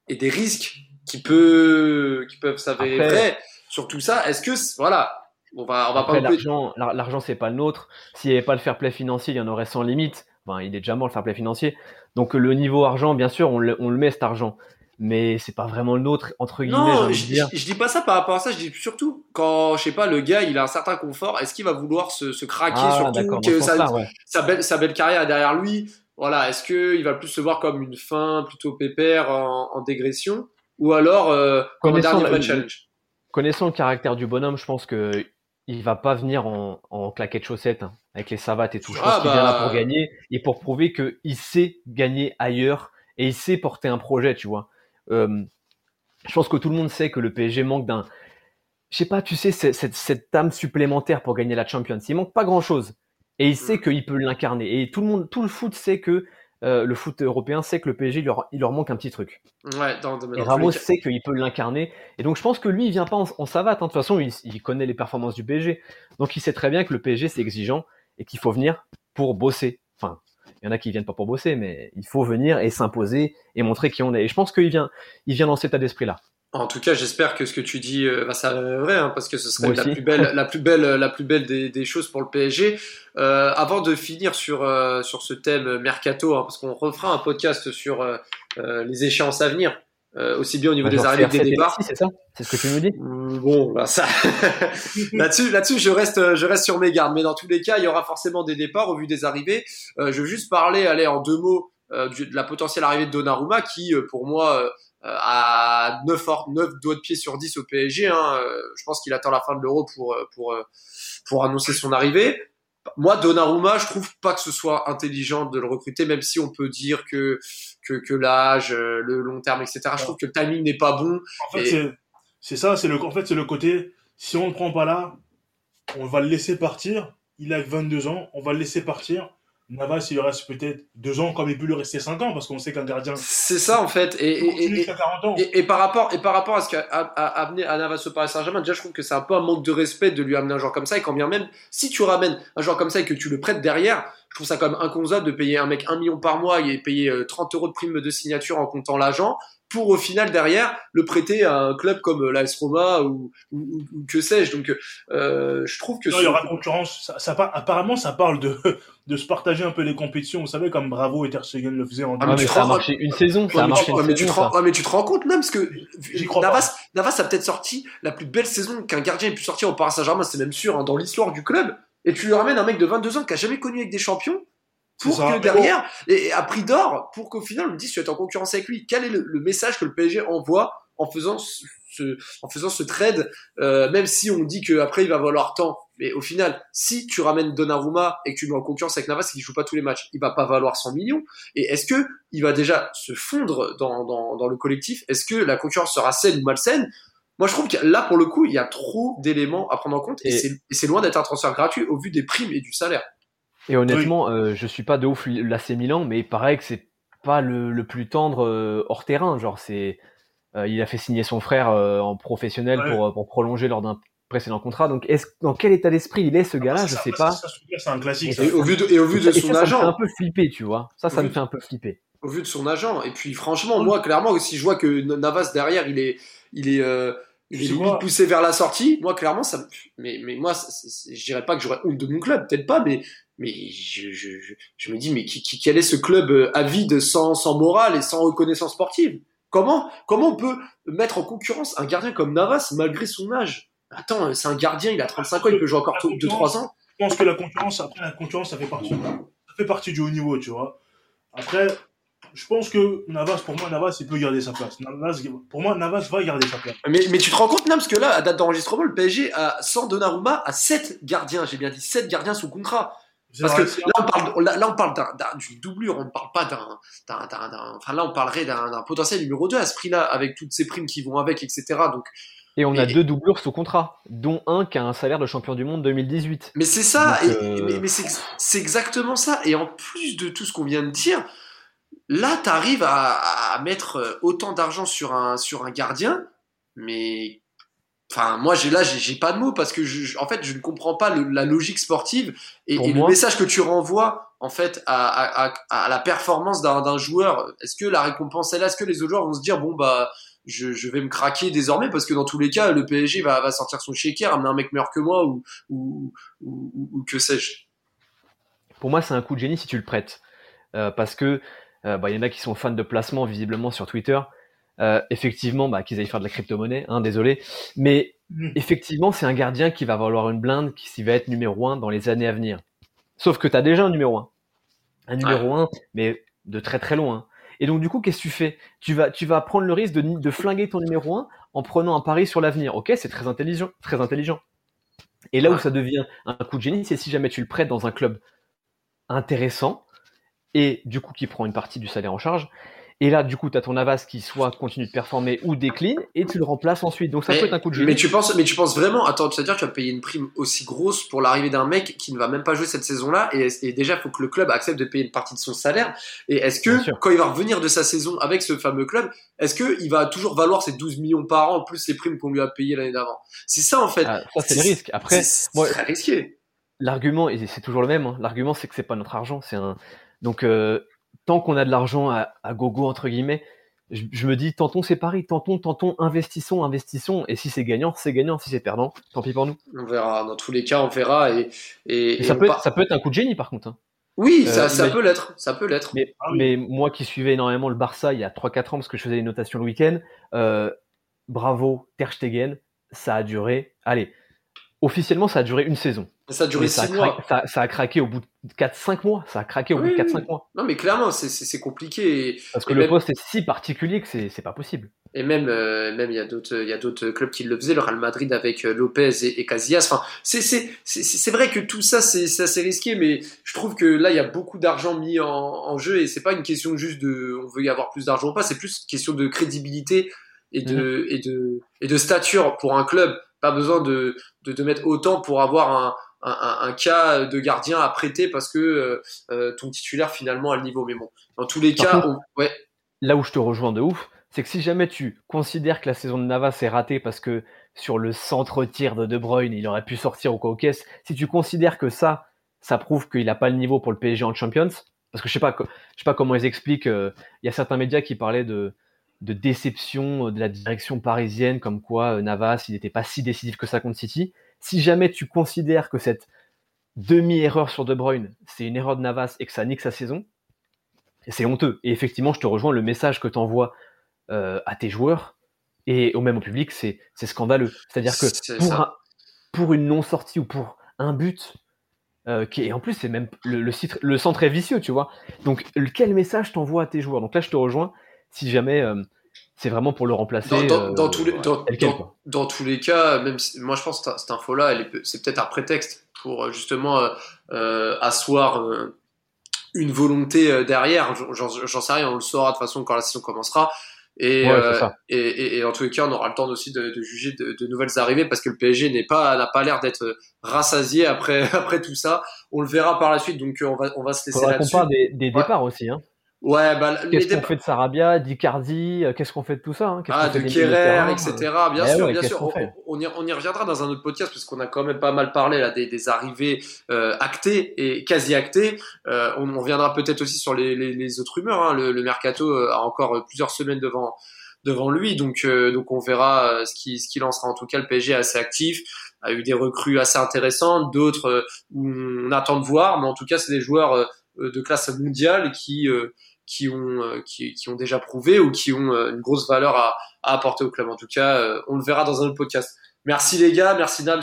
et des risques qui, peut, qui peuvent s'avérer vrais sur tout ça, est-ce que, voilà, on va, on va pas. L'argent, l'argent c'est pas le nôtre. S'il n'y avait pas le fair play financier, il y en aurait sans limite. Enfin, il est déjà mort le fair play financier. Donc le niveau argent, bien sûr, on le, on le met cet argent mais c'est pas vraiment le nôtre entre guillemets. Non, je, dire. Je, dis pas ça par rapport à ça. Je dis surtout quand je sais pas le gars, il a un certain confort. Est-ce qu'il va vouloir se, se craquer ah, surtout que sa, sa, belle, sa belle carrière est derrière lui? Voilà, est-ce que il va plus se voir comme une fin plutôt pépère en, en dégression? Ou alors euh, comme un dernier challenge? Connaissant le caractère du bonhomme, je pense que il va pas venir en, en claquette chaussette hein, avec les savates et tout. Je pense ah, qu'il vient là pour bah. gagner et pour prouver qu'il sait gagner ailleurs et il sait porter un projet, tu vois. Euh, je pense que tout le monde sait que le PSG manque d'un, je sais pas, tu sais, cette, cette, âme supplémentaire pour gagner la Champions. Il manque pas grand chose. Et il sait mm. qu'il peut l'incarner. Et tout le monde, tout le foot sait que, euh, le foot européen sait que le PSG, il leur, il leur manque un petit truc. Ouais, dans, et Ramos sait qu'il peut l'incarner. Et donc, je pense que lui, il vient pas en, savate. Hein. De toute façon, il, il, connaît les performances du PSG. Donc, il sait très bien que le PSG, c'est exigeant et qu'il faut venir pour bosser. Il y en a qui viennent pas pour bosser, mais il faut venir et s'imposer et montrer qui on est. Et je pense qu'il vient, il vient dans cet état d'esprit-là. En tout cas, j'espère que ce que tu dis euh, va s'avérer vrai, hein, parce que ce serait la plus belle, la plus belle, la plus belle des, des choses pour le PSG. Euh, avant de finir sur euh, sur ce thème mercato, hein, parce qu'on refera un podcast sur euh, les échéances à venir. Euh, aussi bien au niveau des arrivées que des départs. C'est ça? C'est ce que tu nous dis? Mmh, Bon, bah ça. <laughs> là-dessus, là-dessus, je reste, je reste sur mes gardes. Mais dans tous les cas, il y aura forcément des départs au vu des arrivées. Euh, je veux juste parler, aller en deux mots, euh, de la potentielle arrivée de Donnarumma, qui, euh, pour moi, a 9, 9 doigts de pied sur 10 au PSG. Hein. Je pense qu'il attend la fin de l'Euro pour, pour, pour annoncer son arrivée moi, Donnarumma, je trouve pas que ce soit intelligent de le recruter, même si on peut dire que que, que l'âge, euh, le long terme, etc. Je trouve que le timing n'est pas bon. En fait, c'est ça, c'est le, en fait, c'est le côté. Si on ne le prend pas là, on va le laisser partir. Il a 22 ans, on va le laisser partir. Navas, il reste peut-être deux ans, comme il peut lui rester cinq ans, parce qu'on sait qu'un gardien. C'est ça, en fait. Et, et, et, et, par rapport, et par rapport à ce qu'a amené à Navas au Paris Saint-Germain, déjà, je trouve que c'est un peu un manque de respect de lui amener un joueur comme ça. Et quand bien même, si tu ramènes un joueur comme ça et que tu le prêtes derrière, je trouve ça quand même inconcevable de payer un mec un million par mois et payer 30 euh, euros de prime de signature en comptant l'agent pour au final derrière le prêter à un club comme l'AS Roma ou, ou, que sais-je. Donc euh, je trouve que non, il y aura concurrence. Ça, ça, apparemment, ça parle de <laughs> de se partager un peu les compétitions. Vous savez comme Bravo et Ter Stegen le faisaient en. Ah, mais ça a marché une saison. Ça a marché mais tu te rends compte même parce que Navas, Navas a peut-être sorti la plus belle saison qu'un gardien ait pu sortir au Paris Saint-Germain. C'est même sûr hein, dans l'histoire du club. Et tu lui ramènes un mec de 22 ans qui a jamais connu avec des champions pour que derrière, et à prix d'or, pour qu'au final, on me dise tu es en concurrence avec lui. Quel est le, message que le PSG envoie en faisant ce, en faisant ce trade, euh, même si on dit qu'après il va valoir tant. Mais au final, si tu ramènes Donnarumma et que tu mets en concurrence avec Navas qui joue pas tous les matchs, il va pas valoir 100 millions. Et est-ce que il va déjà se fondre dans, dans, dans le collectif? Est-ce que la concurrence sera saine ou malsaine? Moi, je trouve que là, pour le coup, il y a trop d'éléments à prendre en compte et, et c'est loin d'être un transfert gratuit au vu des primes et du salaire. Et honnêtement, euh, je suis pas de ouf l'AC Milan, mais il paraît que c'est pas le, le, plus tendre euh, hors terrain. Genre, c'est, euh, il a fait signer son frère euh, en professionnel pour, pour prolonger lors d'un précédent contrat. Donc, est-ce, dans quel état d'esprit il est ce gars-là? Je sais pas. C'est un classique. Et, au vu de, et au vu de son agent, ça me fait un peu flipper, tu vois. Ça, ça me fait un peu flipper. Au vu de son agent. Et puis, franchement, moi, clairement, si je vois que Navas derrière, il est, il est il est poussé vers la sortie. Moi, clairement, ça, mais, mais moi, je dirais pas que j'aurais honte de mon club, peut-être pas, mais, mais je, je, je, me dis, mais qui, qui, quel est ce club euh, avide, sans, sans morale et sans reconnaissance sportive? Comment, comment on peut mettre en concurrence un gardien comme Navas malgré son âge? Attends, c'est un gardien, il a 35 ans, il peut jouer encore 2-3 ans. Je pense que la concurrence, après la concurrence, ça fait partie, ça fait partie du haut niveau, tu vois. Après, je pense que Navas, pour moi, Navas, il peut garder sa place. Navas, pour moi, Navas va garder sa place. Mais, mais tu te rends compte, Nam, parce que là, à date d'enregistrement, le PSG, a, sans Donnarumma, a 7 gardiens, j'ai bien dit, 7 gardiens sous contrat. Parce que là, on parle, là, on parle d'une doublure, on ne parle pas d'un, enfin là, on parlerait d'un potentiel numéro 2 à ce prix-là, avec toutes ces primes qui vont avec, etc. Donc, et on a deux doublures sous contrat, dont un qui a un salaire de champion du monde 2018. Mais c'est ça, et, euh, mais, mais c'est exactement ça. Et en plus de tout ce qu'on vient de dire, là, tu arrives à, à, mettre autant d'argent sur un, sur un gardien, mais Enfin, moi, j'ai là, j'ai pas de mots parce que, je, en fait, je ne comprends pas le, la logique sportive et, et le message que tu renvoies en fait à, à, à la performance d'un joueur. Est-ce que la récompense est là? Est-ce que les autres joueurs vont se dire bon bah je, je, vais me craquer désormais parce que dans tous les cas, le PSG va, va sortir son shaker, amener un mec meilleur que moi ou, ou, ou, ou que sais-je? Pour moi, c'est un coup de génie si tu le prêtes. Euh, parce que euh, bah, y en a qui sont fans de placement visiblement sur Twitter. Euh, effectivement, bah, qu'ils aillent faire de la crypto-monnaie, hein, désolé. Mais mmh. effectivement, c'est un gardien qui va valoir une blinde, qui va être numéro un dans les années à venir. Sauf que tu as déjà un numéro un. Un numéro un, mais de très très loin. Et donc, du coup, qu'est-ce que tu fais? Tu vas, tu vas prendre le risque de, de flinguer ton numéro un en prenant un pari sur l'avenir. Ok, c'est très intelligent, très intelligent. Et là où ça devient un coup de génie, c'est si jamais tu le prêtes dans un club intéressant et du coup qui prend une partie du salaire en charge et là, du coup, tu as ton Navas qui soit continue de performer ou décline et tu le remplaces ensuite. Donc ça peut être un coup de génie. Mais tu penses, mais tu penses vraiment, attends, c'est-à-dire tu vas payer une prime aussi grosse pour l'arrivée d'un mec qui ne va même pas jouer cette saison-là et, déjà, il faut que le club accepte de payer une partie de son salaire. Et est-ce que quand il va revenir de sa saison avec ce fameux club, est-ce qu'il va toujours valoir ses 12 millions par an plus les primes qu'on lui a payées l'année d'avant? C'est ça en fait. Ah, ça c'est le risque. Après, c'est très risqué. L'argument, et c'est toujours le même, hein, l'argument c'est que c'est pas notre argent, c'est un. Donc euh, tant qu'on a de l'argent à, gogo entre guillemets, je, me dis tentons c'est pareil, tentons, tentons, investissons, investissons. Et si c'est gagnant, c'est gagnant. Si c'est perdant, tant pis pour nous. On verra. Dans tous les cas, on verra. Et, et, ça, peut être, ça peut être un coup de génie par contre. Hein. Oui, ça, euh, peut l'être. Ça peut l'être. Mais, mais, moi qui suivais énormément le Barça il y a 3-4 ans parce que je faisais les notations le week-end, euh, bravo Ter Stegen, ça a duré. Allez, officiellement ça a duré une saison. Ça a duré 6 mois. Ça, a craqué au bout de 4-5 mois. Ça a craqué au bout de 4-5 mois. Non, mais clairement, c'est compliqué. Parce que le poste est si particulier que c'est pas possible. Et même, euh, même il y a d'autres, clubs qui le faisaient, le Real Madrid avec euh, Lopez et, Casillas. Enfin, c'est vrai que tout ça, c'est assez risqué, mais je trouve que là, il y a beaucoup d'argent mis en, en, jeu et c'est pas une question juste de, on veut y avoir plus d'argent ou pas, c'est plus une question de crédibilité et de, mhm. et de, et de stature pour un club. Pas besoin de, de, de mettre autant pour avoir un, un, cas de gardien à prêter parce que euh, euh, ton titulaire finalement a le niveau. Mais bon, dans tous les cas, ouais. Là où je te rejoins de ouf, c'est que si jamais tu considères que la saison de Navas est ratée parce que sur le centre-tir de De Bruyne, il aurait pu sortir au caisse, si tu considères que ça, ça prouve qu'il n'a pas le niveau pour le PSG en Champions, parce que je sais pas, je sais pas comment ils expliquent. Euh, il y a certains médias qui parlaient de, de déception de la direction parisienne, comme quoi Navas, il n'était pas si décisif que ça contre City si jamais tu considères que cette demi-erreur sur De Bruyne, c'est une erreur de Navas et que ça nique sa saison, c'est honteux. Et effectivement, je te rejoins, le message que tu envoies euh, à tes joueurs et au même au public, c'est scandaleux. C'est-à-dire que pour, pour, une non-sortie ou pour un but, euh, qui est, en plus, c'est même le, le, le, centre est vicieux, tu vois. Donc, quel message t'envoies à tes joueurs? Donc là, je te rejoins. Si jamais euh, c'est vraiment pour le remplacer. Dans, tous, les, dans, tous les cas, même moi je pense que cette info-là, c'est peut-être un prétexte pour euh, justement euh, euh, asseoir une volonté derrière. J'en sais rien, on le saura de toute façon quand la saison commencera. Et, et, et, en tous les cas, on aura le temps aussi de, juger de, nouvelles arrivées parce que le PSG n'est pas n'a pas l'air d'être rassasié après <laughs> après tout ça. On le verra par la suite, donc on va on va se laisser là-dessus. On parle des, des départs aussi. Hein. Ouais, bah, qu'est-ce qu'on fait de Sarabia, d'Icardi, euh, qu'est-ce qu'on fait de tout ça hein Ah, de Kerrer, etc. Bien eh sûr, bien sûr. On, y, on, y, reviendra dans un autre podcast parce qu'on a quand même pas mal parlé là des, des arrivées euh, actées et quasi actées. Euh, on, on reviendra peut-être aussi sur les, les, les autres rumeurs. Hein. Le, le, mercato euh, a encore plusieurs semaines devant devant lui, donc donc on verra ce qui ce qui lancera. En tout cas, le PSG est assez actif, a eu des recrues assez intéressantes, d'autres où on attend de voir, mais en tout cas, c'est des joueurs de classe mondiale qui qui ont, euh, qui, qui, ont déjà prouvé ou qui ont euh, une grosse valeur à, à, apporter au club. En tout cas, euh, on le verra dans un autre podcast. Merci les gars, merci Nams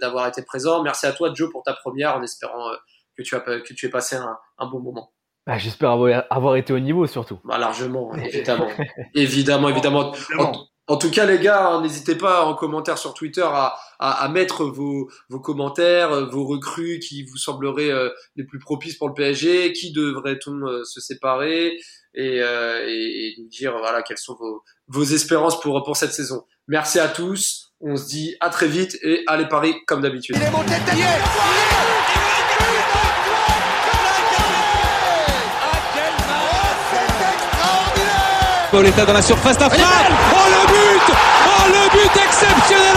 d'avoir été présent. Merci à toi Joe pour ta première en espérant que tu as que tu aies passé un, un bon moment. Bah, J'espère avoir, avoir, été au niveau surtout. Bah, largement, <laughs> évidemment. évidemment, évidemment. En tout cas, les gars, hein, n'hésitez pas en commentaire sur Twitter à, à, à mettre vos, vos, commentaires, euh, vos recrues qui vous sembleraient euh, les plus propices pour le PSG, qui devrait-on euh, se séparer et, et, nous dire voilà quelles sont vos, vos espérances pour, pour cette saison. Merci à tous, on se dit à très vite et allez Paris comme d'habitude. Pauletta dans la surface. Oh le but Oh le but exceptionnel